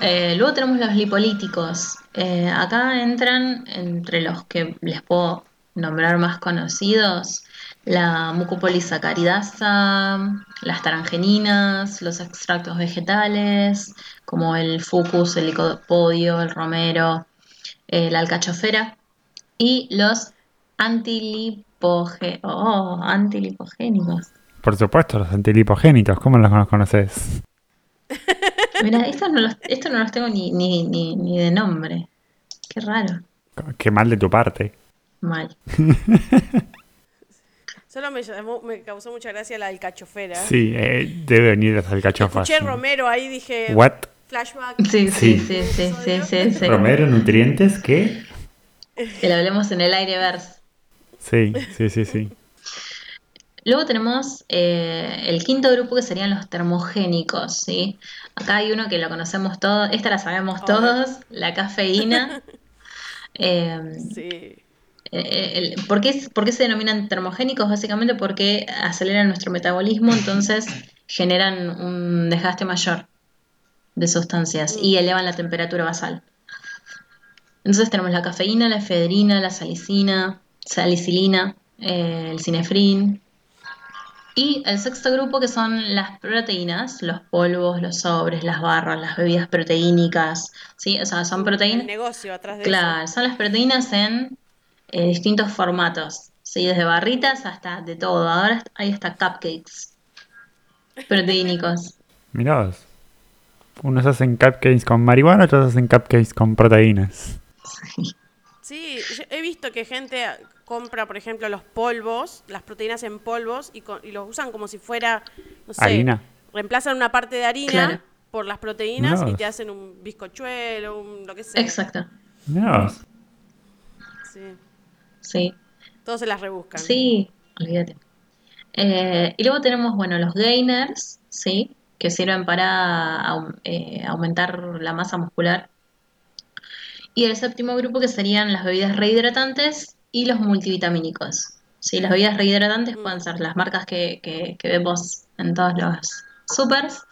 Eh, luego tenemos los lipolíticos. Eh, acá entran entre los que les puedo nombrar más conocidos la mucopolisacaridasa, las tarangeninas, los extractos vegetales, como el fucus, el licopodio, el romero, eh, la alcachofera, y los oh, antilipogénicos. Por supuesto, los antilipogénicos, ¿cómo los conoces? Mira, estos no los, no los tengo ni, ni, ni, ni de nombre. Qué raro. Qué mal de tu parte. Mal. Solo me, me, causó mucha gracia la alcachofera. Sí, eh, debe venir las alcachofas. Escuché Romero ahí, dije. ¿What? Flashback. Sí, sí, sí, sí, sí, sí, ¿Romero, nutrientes, qué? Que lo hablemos en el aire verse. Sí, sí, sí, sí. Luego tenemos eh, el quinto grupo que serían los termogénicos, ¿sí? Acá hay uno que lo conocemos todos, esta la sabemos todos, la cafeína. eh, sí. Eh, ¿por, qué, se denominan termogénicos? Básicamente porque aceleran nuestro metabolismo, entonces generan un desgaste mayor de sustancias y elevan la temperatura basal. Entonces tenemos la cafeína, la efedrina, la salicina, salicilina, eh, el cinefrin. Y el sexto grupo que son las proteínas, los polvos, los sobres, las barras, las bebidas proteínicas. ¿sí? O sea, son proteínas. negocio atrás de Claro, son las proteínas en eh, distintos formatos, ¿sí? desde barritas hasta de todo. Ahora hay hasta cupcakes proteínicos. Mirá Unos hacen cupcakes con marihuana, otros hacen cupcakes con proteínas. Sí. he visto que gente compra, por ejemplo, los polvos, las proteínas en polvos y, los usan como si fuera, no sé, harina. Reemplazan una parte de harina por las proteínas y te hacen un bizcochuelo, un lo que sea. Exacto. Mirá Sí. Todos se las rebuscan. Sí, olvídate. Eh, y luego tenemos, bueno, los gainers, ¿sí? Que sirven para eh, aumentar la masa muscular. Y el séptimo grupo que serían las bebidas rehidratantes y los multivitamínicos. Sí, las bebidas rehidratantes pueden ser las marcas que, que- que vemos en todos los supers,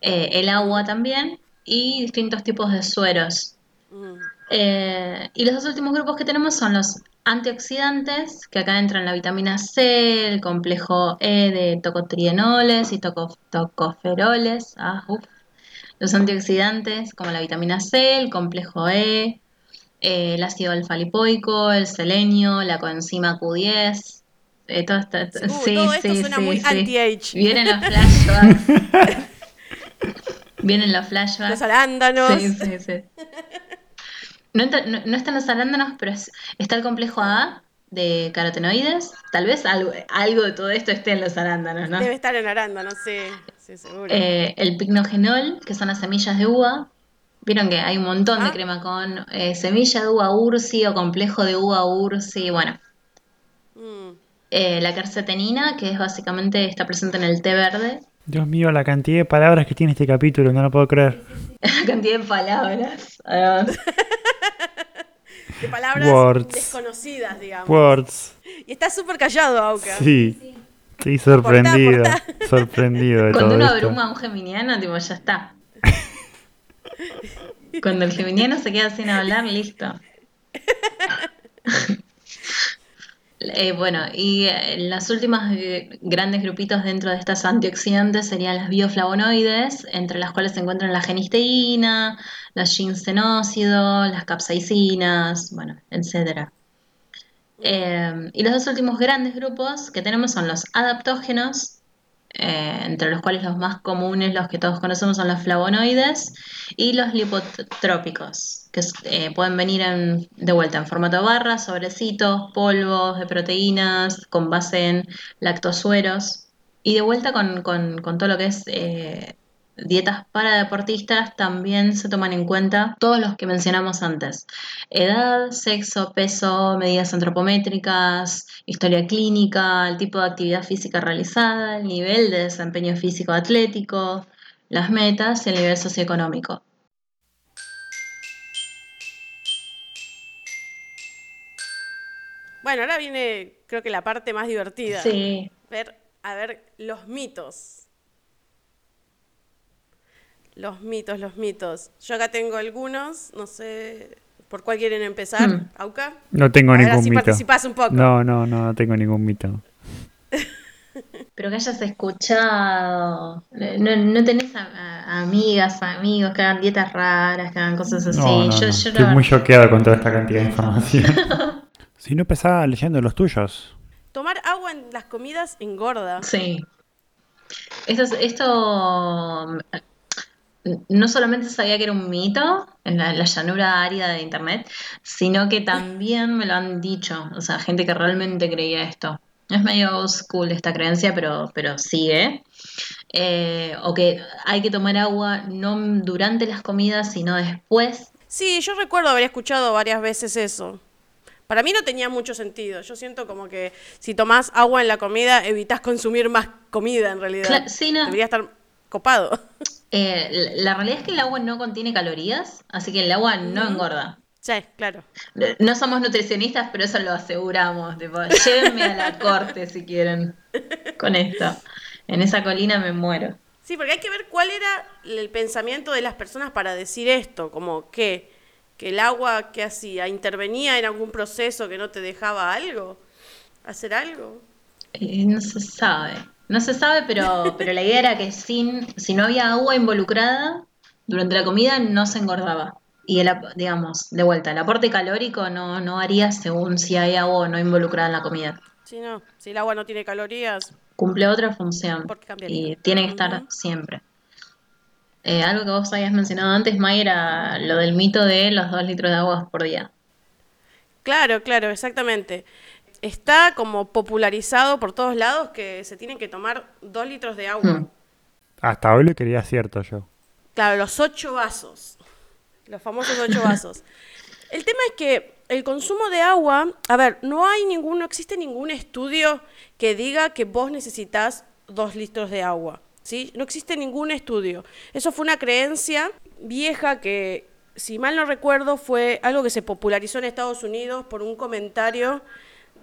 eh, el agua también y distintos tipos de sueros. Mm. Eh, y los dos últimos grupos que tenemos son los antioxidantes, que acá entran la vitamina C, el complejo E de tocotrienoles y toco- tocoferoles. Ah, uf. Los antioxidantes como la vitamina C, el complejo E, eh, el ácido alfa-lipoico, el selenio, la coenzima Q10. eh, todo, esto- Uh, sí, todo esto sí, suena sí, muy anti-age. Vienen los flashbacks. Vienen los flashbacks. Los arándanos. Sí, sí, sí. No, no- no están los arándanos, pero es- está el complejo A de carotenoides. Tal vez algo, algo de todo esto esté en los arándanos, ¿no? Debe estar en arándanos, sí, sí, seguro. Eh, el pignogenol, que son las semillas de uva. Vieron que hay un montón de Ah. crema con eh, semilla de uva ursi o complejo de uva ursi. Bueno, Mm. Eh, la quercetinina, que es básicamente está presente en el té verde. Dios mío, la cantidad de palabras que tiene este capítulo, no lo puedo creer. La cantidad de palabras. De palabras Words. desconocidas, digamos. Words. Y está súper callado, Auca. Sí. Estoy sorprendido. Portá, Sorprendido de Cuando todo uno esto. abruma a un geminiano, tipo, ya está. Cuando el geminiano se queda sin hablar, listo. Eh, bueno, y eh, las últimas eh, grandes grupitos dentro de estas antioxidantes serían las bioflavonoides, entre las cuales se encuentran la genisteína, las ginsenócidos, las capsaicinas, bueno, etcétera. Eh, y los dos últimos grandes grupos que tenemos son los adaptógenos, eh, entre los cuales los más comunes, los que todos conocemos, son los flavonoides, y los lipotrópicos, que eh, pueden venir en- de vuelta en formato de barras, sobrecitos, polvos de proteínas, con base en lactosueros, y de vuelta con, con- con todo lo que es eh, dietas para deportistas, también se toman en cuenta todos los que mencionamos antes. Edad, sexo, peso, medidas antropométricas, historia clínica, el tipo de actividad física realizada, el nivel de desempeño físico atlético, las metas y el nivel socioeconómico. Bueno, ahora viene, creo que la parte más divertida. Sí, Ver, a ver, los mitos. Los mitos, los mitos. Yo acá tengo algunos, no sé por cuál quieren empezar, Hmm. Auca. No tengo A ver, ningún así mito. participás un poco. No, no, no, no tengo ningún mito. pero que hayas escuchado, no, no tenés a- a- amigas, amigos que hagan dietas raras, que hagan cosas así. No, no, yo, no. yo Estoy muy choqueado con toda esta cantidad de información. si no empezaba leyendo los tuyos. Tomar agua en las comidas engorda. Sí. Esto, es- esto mm, no solamente sabía que era un mito en la, la llanura árida de internet, sino que también me lo han dicho, o sea, gente que realmente creía esto. Es medio old school esta creencia, pero, pero sigue. Eh, o que hay que tomar agua no durante las comidas, sino después. Sí, yo recuerdo haber escuchado varias veces eso. Para mí no tenía mucho sentido. Yo siento como que si tomás agua en la comida, evitás consumir más comida en realidad. Cla- sí, no. Debería estar copado. Eh, la realidad es que el agua no contiene calorías, así que el agua no engorda. sí, claro. No somos nutricionistas, pero eso lo aseguramos. Tipo, llévenme a la corte si quieren con esto. En esa colina me muero. Sí, porque hay que ver cuál era el pensamiento de las personas para decir esto, como que, que el agua que hacía, intervenía en algún proceso que no te dejaba algo, hacer algo. Eh, no se sabe. No se sabe, pero, pero la idea era que sin, si no había agua involucrada durante la comida no se engordaba. Y el, digamos, de vuelta, el aporte calórico no, no haría según si hay agua o no involucrada en la comida. Si no, si el agua no tiene calorías, Cumple otra función y tiene que estar siempre. Eh, algo que vos habías mencionado antes, May, era lo del mito de los dos litros de agua por día. Claro, claro, exactamente. Está como popularizado por todos lados que se tienen que tomar dos litros de agua. Hmm. Hasta hoy lo quería cierto yo. Claro, los ocho vasos. Los famosos ocho vasos. El tema es que el consumo de agua, a ver, no hay ningún, no existe ningún estudio que diga que vos necesitas dos litros de agua. ¿sí? No existe ningún estudio. Eso fue una creencia vieja que, si mal no recuerdo, fue algo que se popularizó en Estados Unidos por un comentario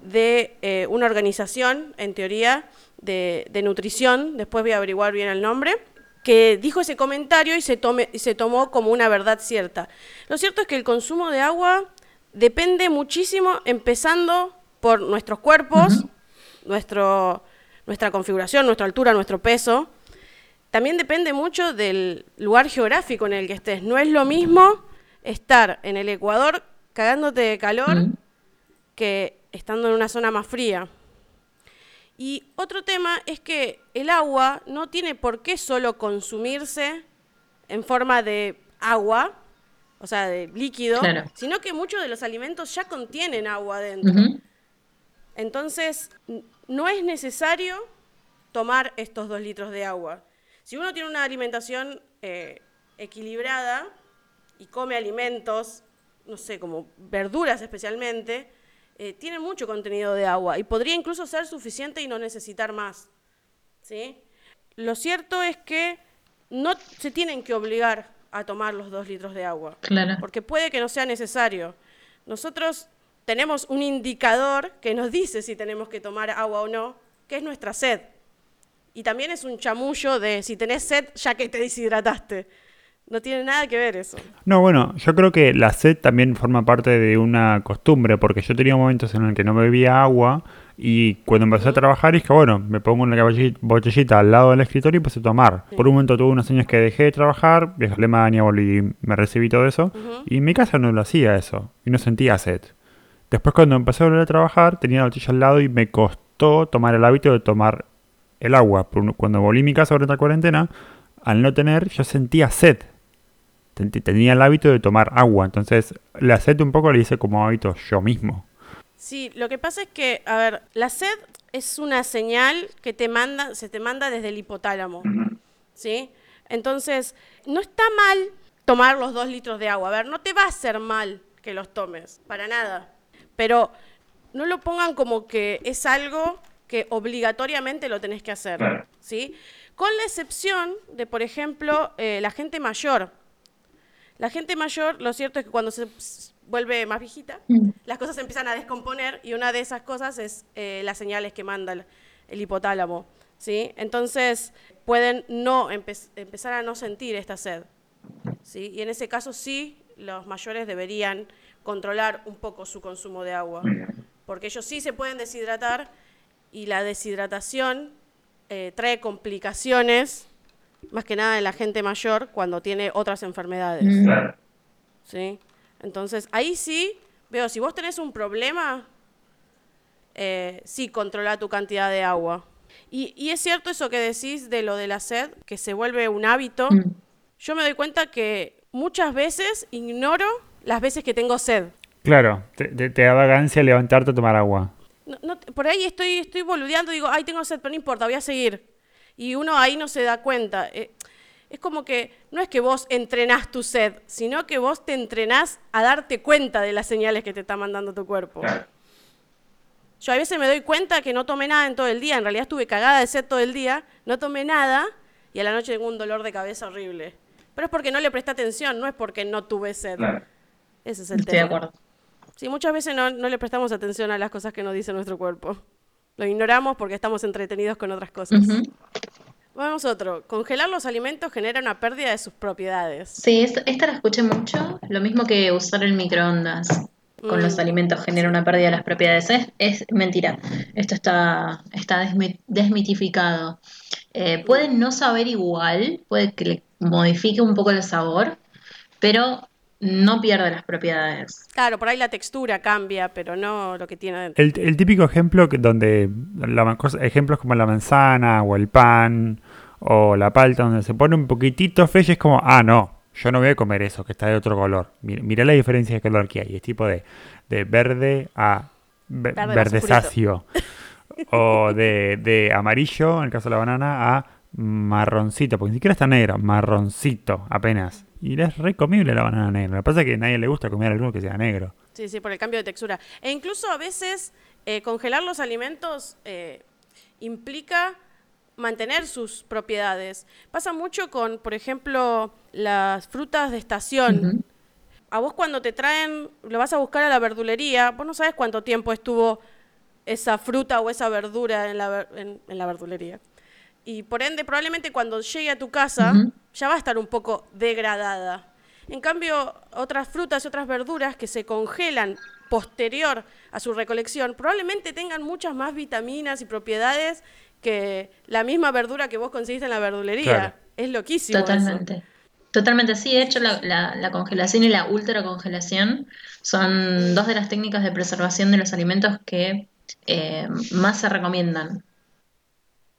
de eh, una organización, en teoría, de, de nutrición, después voy a averiguar bien el nombre, que dijo ese comentario y se, tome, y se tomó como una verdad cierta. Lo cierto es que el consumo de agua depende muchísimo, empezando por nuestros cuerpos, nuestro, nuestra configuración, nuestra altura, nuestro peso. También depende mucho del lugar geográfico en el que estés. No es lo mismo estar en el Ecuador cagándote de calor que estando en una zona más fría. Y otro tema es que el agua no tiene por qué solo consumirse en forma de agua, o sea, de líquido, Claro. sino que muchos de los alimentos ya contienen agua dentro. Entonces, no es necesario tomar estos dos litros de agua. Si uno tiene una alimentación eh, equilibrada y come alimentos, no sé, como verduras especialmente, eh, tienen mucho contenido de agua y podría incluso ser suficiente y no necesitar más. ¿sí? Lo cierto es que no se tienen que obligar a tomar los dos litros de agua Claro. porque puede que no sea necesario. Nosotros tenemos un indicador que nos dice si tenemos que tomar agua o no, que es nuestra sed. Y también es un chamullo de si tenés sed ya que te deshidrataste. No tiene nada que ver eso. No, bueno, yo creo que la sed también forma parte de una costumbre, porque yo tenía momentos en el que no bebía agua y cuando empecé a trabajar dije, bueno, me pongo una botelli- botellita al lado del escritorio y empecé a tomar. Por un momento tuve unos años que dejé de trabajar, viajé a Alemania, volví, me recibí todo eso, y en mi casa no lo hacía eso, y no sentía sed. Después cuando empecé a volver a trabajar, tenía la botella al lado y me costó tomar el hábito de tomar el agua. Cuando volví a mi casa durante la cuarentena, al no tener, yo sentía sed tenía el hábito de tomar agua. Entonces, la sed un poco le hice como hábito yo mismo. Sí, lo que pasa es que, a ver, la sed es una señal que te manda, se te manda desde el hipotálamo. ¿Sí? Entonces, no está mal tomar los dos litros de agua. A ver, no te va a hacer mal que los tomes, para nada. Pero no lo pongan como que es algo que obligatoriamente lo tenés que hacer. ¿Sí? Con la excepción de, por ejemplo, eh, la gente mayor. La gente mayor, lo cierto es que cuando se vuelve más viejita, las cosas se empiezan a descomponer y una de esas cosas es eh, las señales que manda el, el hipotálamo. ¿sí? Entonces pueden no empe- empezar a no sentir esta sed. ¿sí? Y en ese caso sí, los mayores deberían controlar un poco su consumo de agua, porque ellos sí se pueden deshidratar y la deshidratación eh, trae complicaciones, más que nada en la gente mayor, cuando tiene otras enfermedades. ¿sí? Entonces, ahí sí, veo, si vos tenés un problema, eh, sí, controla tu cantidad de agua. Y, y es cierto eso que decís de lo de la sed, que se vuelve un hábito. Mm. Yo me doy cuenta que muchas veces ignoro las veces que tengo sed. Claro, te, te- te da vagancia levantarte a tomar agua. No- no- por ahí estoy, estoy boludeando, digo, ay, tengo sed, pero no importa, voy a seguir. Y uno ahí no se da cuenta. Eh, es como que no es que vos entrenás tu sed, sino que vos te entrenás a darte cuenta de las señales que te está mandando tu cuerpo. Yo a veces me doy cuenta que no tomé nada en todo el día, en realidad estuve cagada de sed todo el día, no tomé nada y a la noche tengo un dolor de cabeza horrible. Pero es porque no le presté atención, no es porque no tuve sed. Ese es el Estoy de tema. acuerdo. Sí, muchas veces no, no le prestamos atención a las cosas que nos dice nuestro cuerpo. Lo ignoramos porque estamos entretenidos con otras cosas. Ujú. Vamos a otro. Congelar los alimentos genera una pérdida de sus propiedades. Sí, es- esta la escuché mucho. Lo mismo que usar el microondas con Mm. los alimentos genera una pérdida de las propiedades. Es, es mentira. Esto está, está desmi- desmitificado. Eh, puede no saber igual, puede que le modifique un poco el sabor, pero no pierde las propiedades. Claro, por ahí la textura cambia, pero no lo que tiene adentro. El, el típico ejemplo que, donde la, ejemplos como la manzana o el pan o la palta, donde se pone un poquitito feo y es como, ah, no, yo no voy a comer eso que está de otro color. Mira, mira la diferencia de color que hay. Es tipo de, de verde a ve- Verde más verdezáceo. o de, de amarillo, en el caso de la banana, a marroncito, porque ni siquiera está negra, marroncito apenas. Y es re comible la banana negra. Lo que pasa es que a nadie le gusta comer algo que sea negro. Sí, sí, por el cambio de textura. E incluso a veces eh, congelar los alimentos eh, implica mantener sus propiedades. Pasa mucho con, por ejemplo, las frutas de estación. A vos cuando te traen, lo vas a buscar a la verdulería, vos no sabes cuánto tiempo estuvo esa fruta o esa verdura en la, ver- en- en la verdulería. Y por ende, probablemente cuando llegue a tu casa. Ya va a estar un poco degradada. En cambio, otras frutas y otras verduras que se congelan posterior a su recolección, probablemente tengan muchas más vitaminas y propiedades que la misma verdura que vos conseguiste en la verdulería. Claro. Es loquísimo. eso. Totalmente. Totalmente, sí. De hecho, la, la- la congelación y la ultracongelación son dos de las técnicas de preservación de los alimentos que eh, más se recomiendan.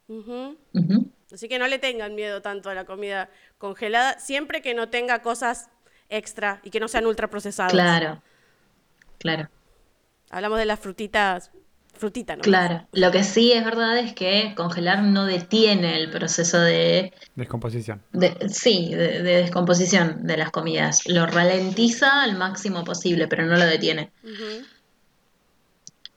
Ujú. Ujú. Así que no le tengan miedo tanto a la comida congelada, siempre que no tenga cosas extra y que no sean ultraprocesadas. Claro, claro, Hablamos de las frutitas, frutita, ¿no? claro. Lo que sí es verdad es que congelar no detiene el proceso de, Descomposición. de- sí, de, de descomposición de las comidas. Lo ralentiza al máximo posible, pero no lo detiene.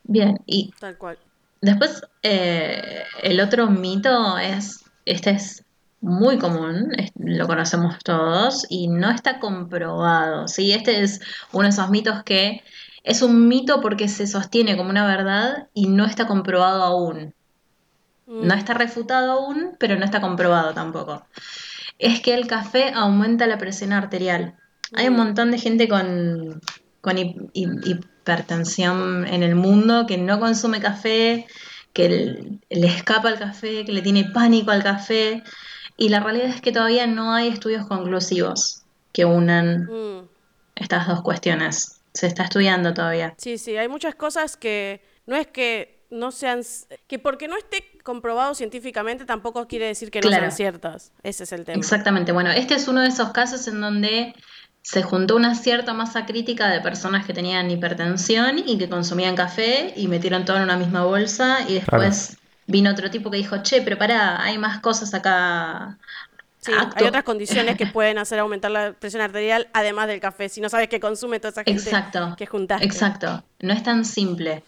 Bien, y tal cual. Después, eh, el otro mito es, este es muy común, lo conocemos todos y no está comprobado, ¿sí? Este es uno de esos mitos que es un mito porque se sostiene como una verdad y no está comprobado aún. Mm, No está refutado aún, pero no está comprobado tampoco. Es que el café aumenta la presión arterial. Hay un Mm. montón de gente con, con hi- hi- hipertensión en el mundo que no consume café, que le escapa el café, que le tiene pánico al café. Y la realidad es que todavía no hay estudios conclusivos que unan mm. estas dos cuestiones. Se está estudiando todavía. Sí, sí, hay muchas cosas que no es que no sean, que porque no esté comprobado científicamente tampoco quiere decir que no Claro. sean ciertas. Ese es el tema. Exactamente. Bueno, este es uno de esos casos en donde se juntó una cierta masa crítica de personas que tenían hipertensión y que consumían café y metieron todo en una misma bolsa y después vino otro tipo que dijo, che, pero pará, hay más cosas acá. Sí, Acto. hay otras condiciones que pueden hacer aumentar la presión arterial además del café, si no sabes que consume toda esa gente Exacto. que juntaste. Exacto. No es tan simple.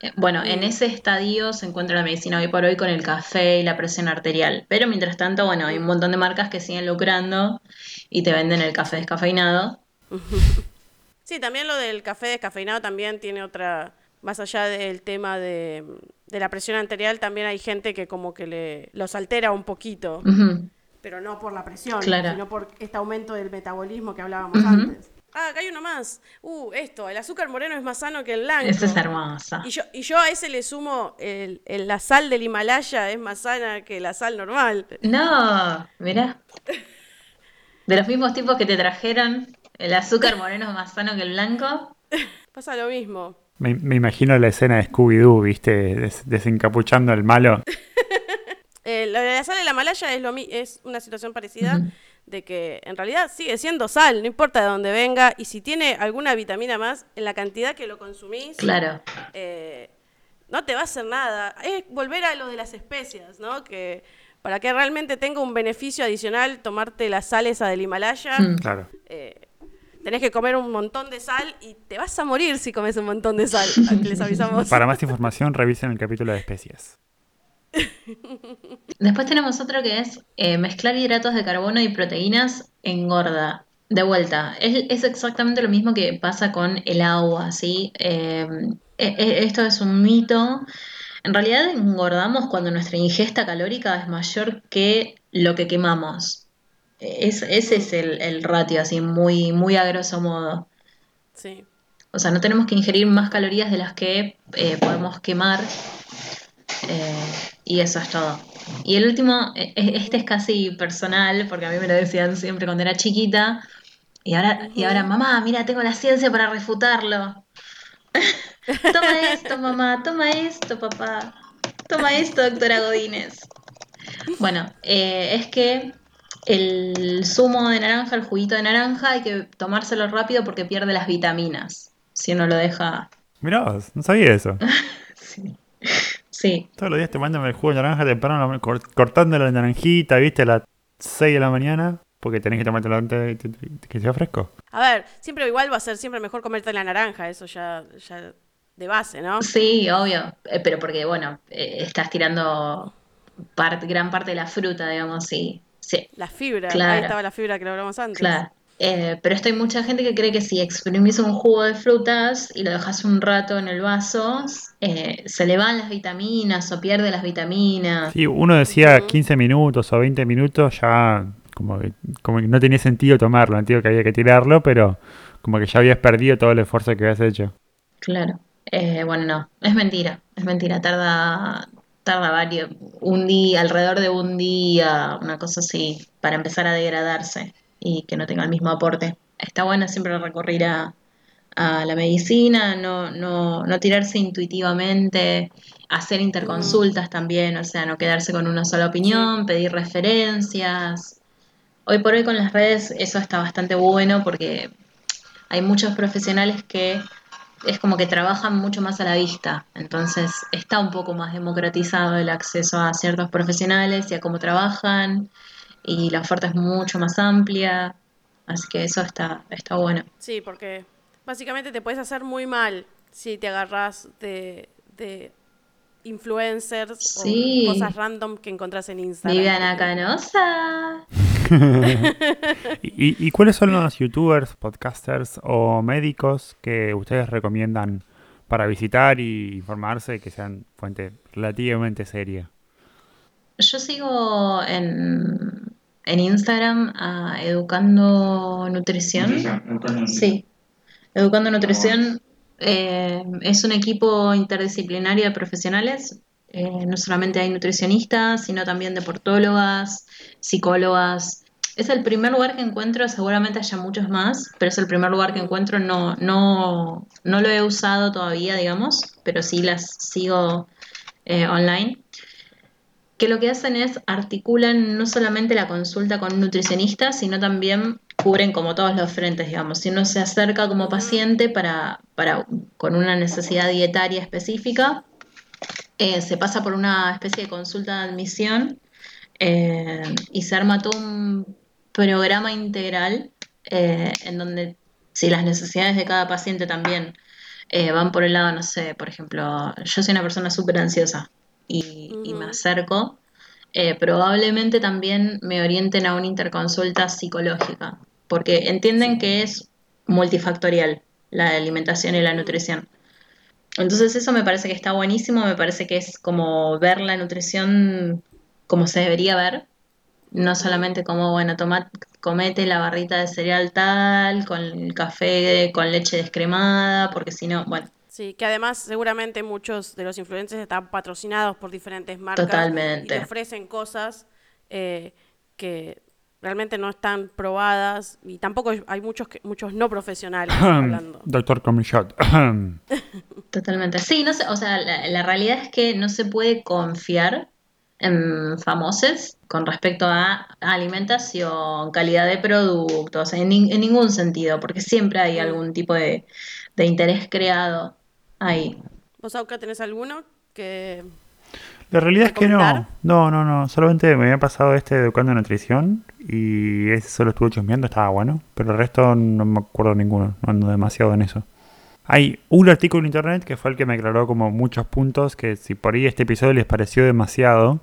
Eh, Bueno, en ese estadio se encuentra la medicina hoy por hoy con el café y la presión arterial. Pero mientras tanto, bueno, hay un montón de marcas que siguen lucrando y te venden el café descafeinado. Sí, también lo del café descafeinado también tiene otra, más allá del tema de, de la presión arterial, también hay gente que como que le los altera un poquito, pero no por la presión, Claro. sino por este aumento del metabolismo que hablábamos antes. Ah, acá hay uno más. Uh, esto, el azúcar moreno es más sano que el blanco. Esa es hermosa. Y yo, y yo a ese le sumo el, el- la sal del Himalaya es más sana que la sal normal. No, mira. De los mismos tipos que te trajeron, el azúcar moreno es más sano que el blanco. Pasa lo mismo. Me, me imagino la escena de Scooby-Doo, ¿viste? Des- desencapuchando al malo. Eh, lo de la sal de la Himalaya es, lo mi- es una situación parecida. De que en realidad sigue siendo sal, no importa de dónde venga, y si tiene alguna vitamina más, en la cantidad que lo consumís, Claro. eh, no te va a hacer nada. Es volver a lo de las especias, ¿no? Que para que realmente tenga un beneficio adicional tomarte la sal esa del Himalaya, Mm. Claro. eh, tenés que comer un montón de sal y te vas a morir si comes un montón de sal. Les avisamos. Para más información, revisen el capítulo de especies. Después tenemos otro que es eh, mezclar hidratos de carbono y proteínas engorda. De vuelta, es, es exactamente lo mismo que pasa con el agua, ¿sí? Eh, e- e- esto es un mito. En realidad engordamos cuando nuestra ingesta calórica es mayor que lo que quemamos. Es, ese es el, el ratio, así, muy, muy a grosso modo. Sí. O sea, no tenemos que ingerir más calorías de las que eh, podemos quemar. Eh, y eso es todo. Y el último, e- e- este es casi personal, porque a mí me lo decían siempre cuando era chiquita. Y ahora, y ahora, mamá, mira, tengo la ciencia para refutarlo. toma esto, mamá, toma esto, papá. Toma esto, doctora Godínez. Bueno, eh, es que el zumo de naranja, el juguito de naranja, hay que tomárselo rápido porque pierde las vitaminas. Si uno lo deja. Mirá no sabía eso. Sí. Sí, Todos los días te mandan el jugo de naranja temprano, cor- cortando la naranjita, ¿viste? A las 6 de la mañana. porque tenés que tomártelo antes de que sea fresco. A ver, siempre igual va a ser siempre mejor comerte la naranja, eso ya, ya de base, ¿no? Sí, obvio, eh, pero porque, bueno, eh, estás tirando gran parte de la fruta, digamos, sí. sí. La fibra, Claro. ahí estaba la fibra que lo hablamos antes. Claro. Eh, pero esto hay mucha gente que cree que si exprimís un jugo de frutas y lo dejas un rato en el vaso, eh, se le van las vitaminas o pierde las vitaminas. Sí, uno decía Ujú. 15 minutos o 20 minutos, ya como que, como que no tenía sentido tomarlo, entiendo que había que tirarlo, pero como que ya habías perdido todo el esfuerzo que habías hecho. Claro. Eh, bueno, no, es mentira, es mentira, tarda, tarda varios, un día, alrededor de un día, una cosa así, para empezar a degradarse y que no tenga el mismo aporte. Está bueno siempre recurrir a, a la medicina, no, no, no tirarse intuitivamente, hacer interconsultas también, o sea, no quedarse con una sola opinión, pedir referencias. Hoy por hoy con las redes eso está bastante bueno porque hay muchos profesionales que es como que trabajan mucho más a la vista, entonces está un poco más democratizado el acceso a ciertos profesionales y a cómo trabajan y la oferta es mucho más amplia, así que eso está, está bueno. Sí, porque básicamente te puedes hacer muy mal si te agarras de, de influencers Sí. o cosas random que encontrás en Instagram. Viviana Canosa. ¿Y, y cuáles son los youtubers, podcasters o médicos que ustedes recomiendan para visitar y informarse que sean fuente relativamente seria? Yo sigo en, en Instagram a Educando Nutrición. Sí, Educando Nutrición eh, es un equipo interdisciplinario de profesionales. Eh, no solamente hay nutricionistas, sino también deportólogas, psicólogas. Es el primer lugar que encuentro, seguramente haya muchos más, pero es el primer lugar que encuentro. No, no, no lo he usado todavía, digamos, pero sí las sigo eh, online que lo que hacen es articulan no solamente la consulta con un nutricionista, sino también cubren como todos los frentes, digamos. Si uno se acerca como paciente para, para con una necesidad dietaria específica, eh, se pasa por una especie de consulta de admisión eh, y se arma todo un programa integral eh, en donde si las necesidades de cada paciente también van por el lado, no sé, por ejemplo, yo soy una persona súper ansiosa y, y me acerco, eh, probablemente también me orienten a una interconsulta psicológica, porque entienden que es multifactorial la alimentación y la nutrición. Entonces eso me parece que está buenísimo, me parece que es como ver la nutrición como se debería ver, no solamente como, bueno, toma, comete la barrita de cereal tal, con el café con leche descremada, porque si no, bueno, Sí, que además seguramente muchos de los influencers están patrocinados por diferentes marcas Totalmente. y te ofrecen cosas eh, que realmente no están probadas y tampoco hay muchos que- muchos no profesionales hablando. Doctor Comshot. Totalmente. Sí, no sé, o sea, la, la realidad es que no se puede confiar en famosos con respecto a alimentación, calidad de productos, en, en ningún sentido, porque siempre hay algún tipo de, de interés creado ahí. ¿Vos, Auca, tenés alguno que La realidad es que no. No, no, no. Solamente me había pasado este de Educando Nutrición y ese solo estuve chusmeando, estaba bueno. Pero el resto no me acuerdo ninguno. No ando demasiado en eso. Hay un artículo en internet que fue el que me aclaró como muchos puntos que si por ahí este episodio les pareció demasiado.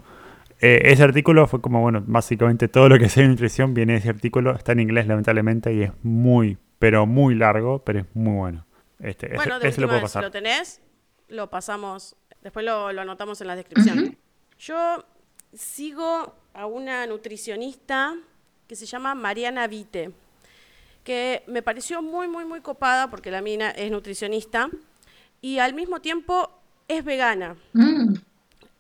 eh, ese artículo fue como, bueno, básicamente todo lo que sé de nutrición viene de ese artículo. Está en inglés lamentablemente y es muy, pero muy largo, pero es muy bueno. Este, Bueno, de lo si lo tenés, lo pasamos, después lo, lo anotamos en la descripción. Yo sigo a una nutricionista que se llama Mariana Vite, que me pareció muy, muy, muy copada porque la mina es nutricionista y al mismo tiempo es vegana. Mm,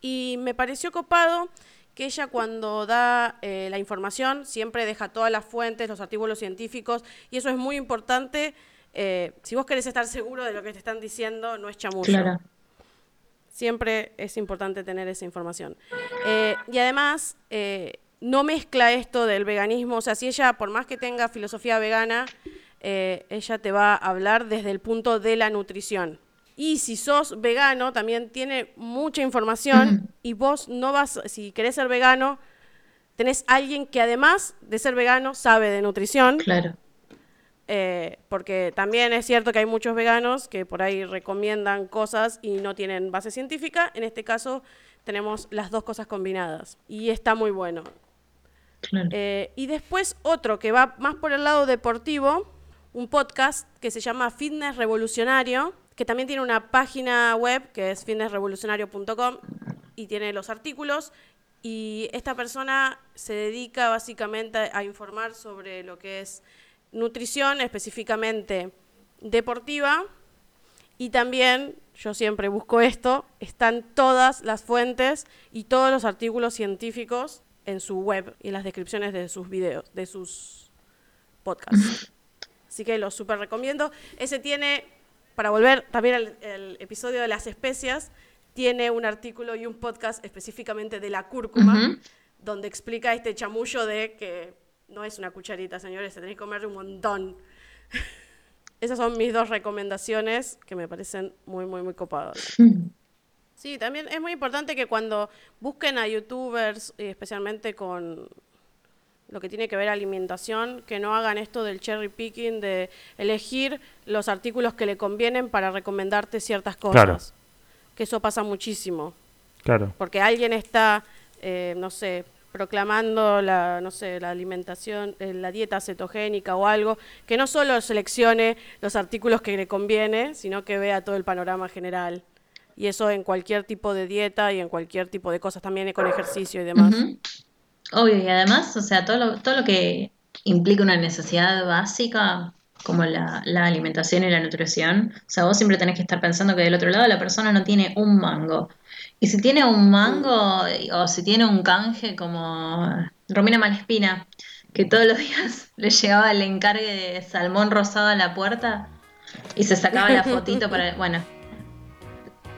Y me pareció copado que ella cuando da eh, la información siempre deja todas las fuentes, los artículos científicos, y eso es muy importante. Eh, si vos querés estar seguro de lo que te están diciendo, no es chamullo. claro. Siempre es importante tener esa información. Eh, y además, eh, no mezcla esto del veganismo, o sea, si ella, por más que tenga filosofía vegana, ella te va a hablar desde el punto de la nutrición. Y si sos vegano, también tiene mucha información y vos no vas, si querés ser vegano, tenés alguien que además de ser vegano sabe de nutrición. Claro. Eh, porque también es cierto que hay muchos veganos que por ahí recomiendan cosas y no tienen base científica. En este caso tenemos las dos cosas combinadas y está muy bueno. Claro. Eh, y después otro que va más por el lado deportivo, un podcast que se llama Fitness Revolucionario, que también tiene una página web que es fitnessrevolucionario.com y tiene los artículos. Y esta persona se dedica básicamente a informar sobre lo que es nutrición específicamente deportiva y también, yo siempre busco esto, están todas las fuentes y todos los artículos científicos en su web y en las descripciones de sus videos, de sus podcasts. Así que lo súper recomiendo. Ese tiene, para volver también al el episodio de las especias, tiene un artículo y un podcast específicamente de la cúrcuma, donde explica este chamullo de que no es una cucharita, señores, se tenéis que comer un montón. Esas son mis dos recomendaciones que me parecen muy, muy, muy copadas. Sí, también es muy importante que cuando busquen a youtubers, y especialmente con lo que tiene que ver alimentación, que no hagan esto del cherry picking, de elegir los artículos que le convienen para recomendarte ciertas cosas. Claro. Que eso pasa muchísimo. Claro. Porque alguien está, eh, no sé, proclamando la, no sé, la alimentación, eh, la dieta cetogénica o algo, que no solo seleccione los artículos que le conviene, sino que vea todo el panorama general. Y eso en cualquier tipo de dieta y en cualquier tipo de cosas, también con ejercicio y demás. Obvio, y además, o sea, todo lo, todo lo que implica una necesidad básica, como la, la alimentación y la nutrición, o sea, vos siempre tenés que estar pensando que del otro lado la persona no tiene un mango. Y si tiene un mango, o si tiene un canje como Romina Malespina, que todos los días le llegaba el encargue de salmón rosado a la puerta y se sacaba la fotito para, bueno,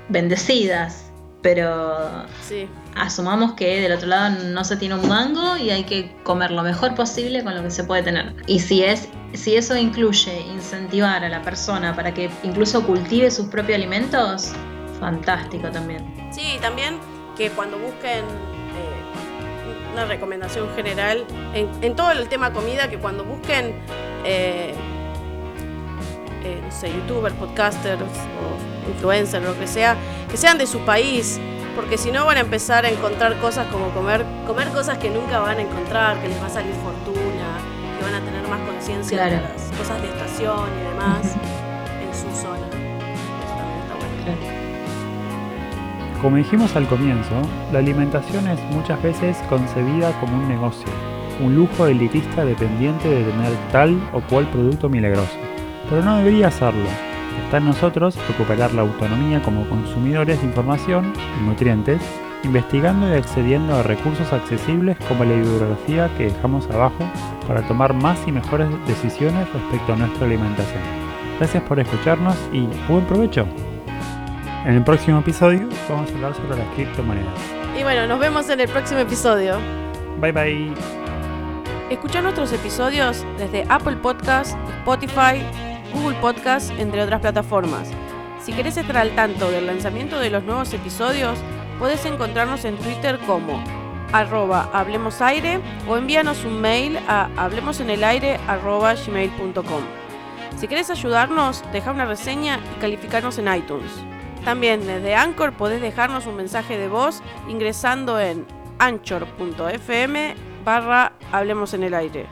bendecidas, pero Sí, asumamos que del otro lado no se tiene un mango y hay que comer lo mejor posible con lo que se puede tener. Y si es si eso incluye incentivar a la persona para que incluso cultive sus propios alimentos, fantástico también. Sí, también que cuando busquen eh, una recomendación general en, en todo el tema comida, que cuando busquen, eh, eh, no sé, youtubers, podcasters o influencers, lo que sea, que sean de su país, porque si no van a empezar a encontrar cosas como comer, comer cosas que nunca van a encontrar, que les va a salir fortuna, que van a tener más conciencia de las cosas de estación y demás Como dijimos al comienzo, la alimentación es muchas veces concebida como un negocio, un lujo elitista dependiente de tener tal o cual producto milagroso. Pero no debería serlo. Está en nosotros recuperar la autonomía como consumidores de información y nutrientes, investigando y accediendo a recursos accesibles como la bibliografía que dejamos abajo para tomar más y mejores decisiones respecto a nuestra alimentación. Gracias por escucharnos y buen provecho. En el próximo episodio vamos a hablar sobre las criptomonedas. Y bueno, nos vemos en el próximo episodio. Bye bye. Escucha nuestros episodios desde Apple Podcast, Spotify, Google Podcast, entre otras plataformas. Si querés estar al tanto del lanzamiento de los nuevos episodios, podés encontrarnos en Twitter como arroba hablemosaire o envíanos un mail a hablemosenelaire arroba gmail.com. Si querés ayudarnos, deja una reseña y calificarnos en iTunes. También desde Anchor podés dejarnos un mensaje de voz ingresando en anchor.fm barra Hablemos en el Aire.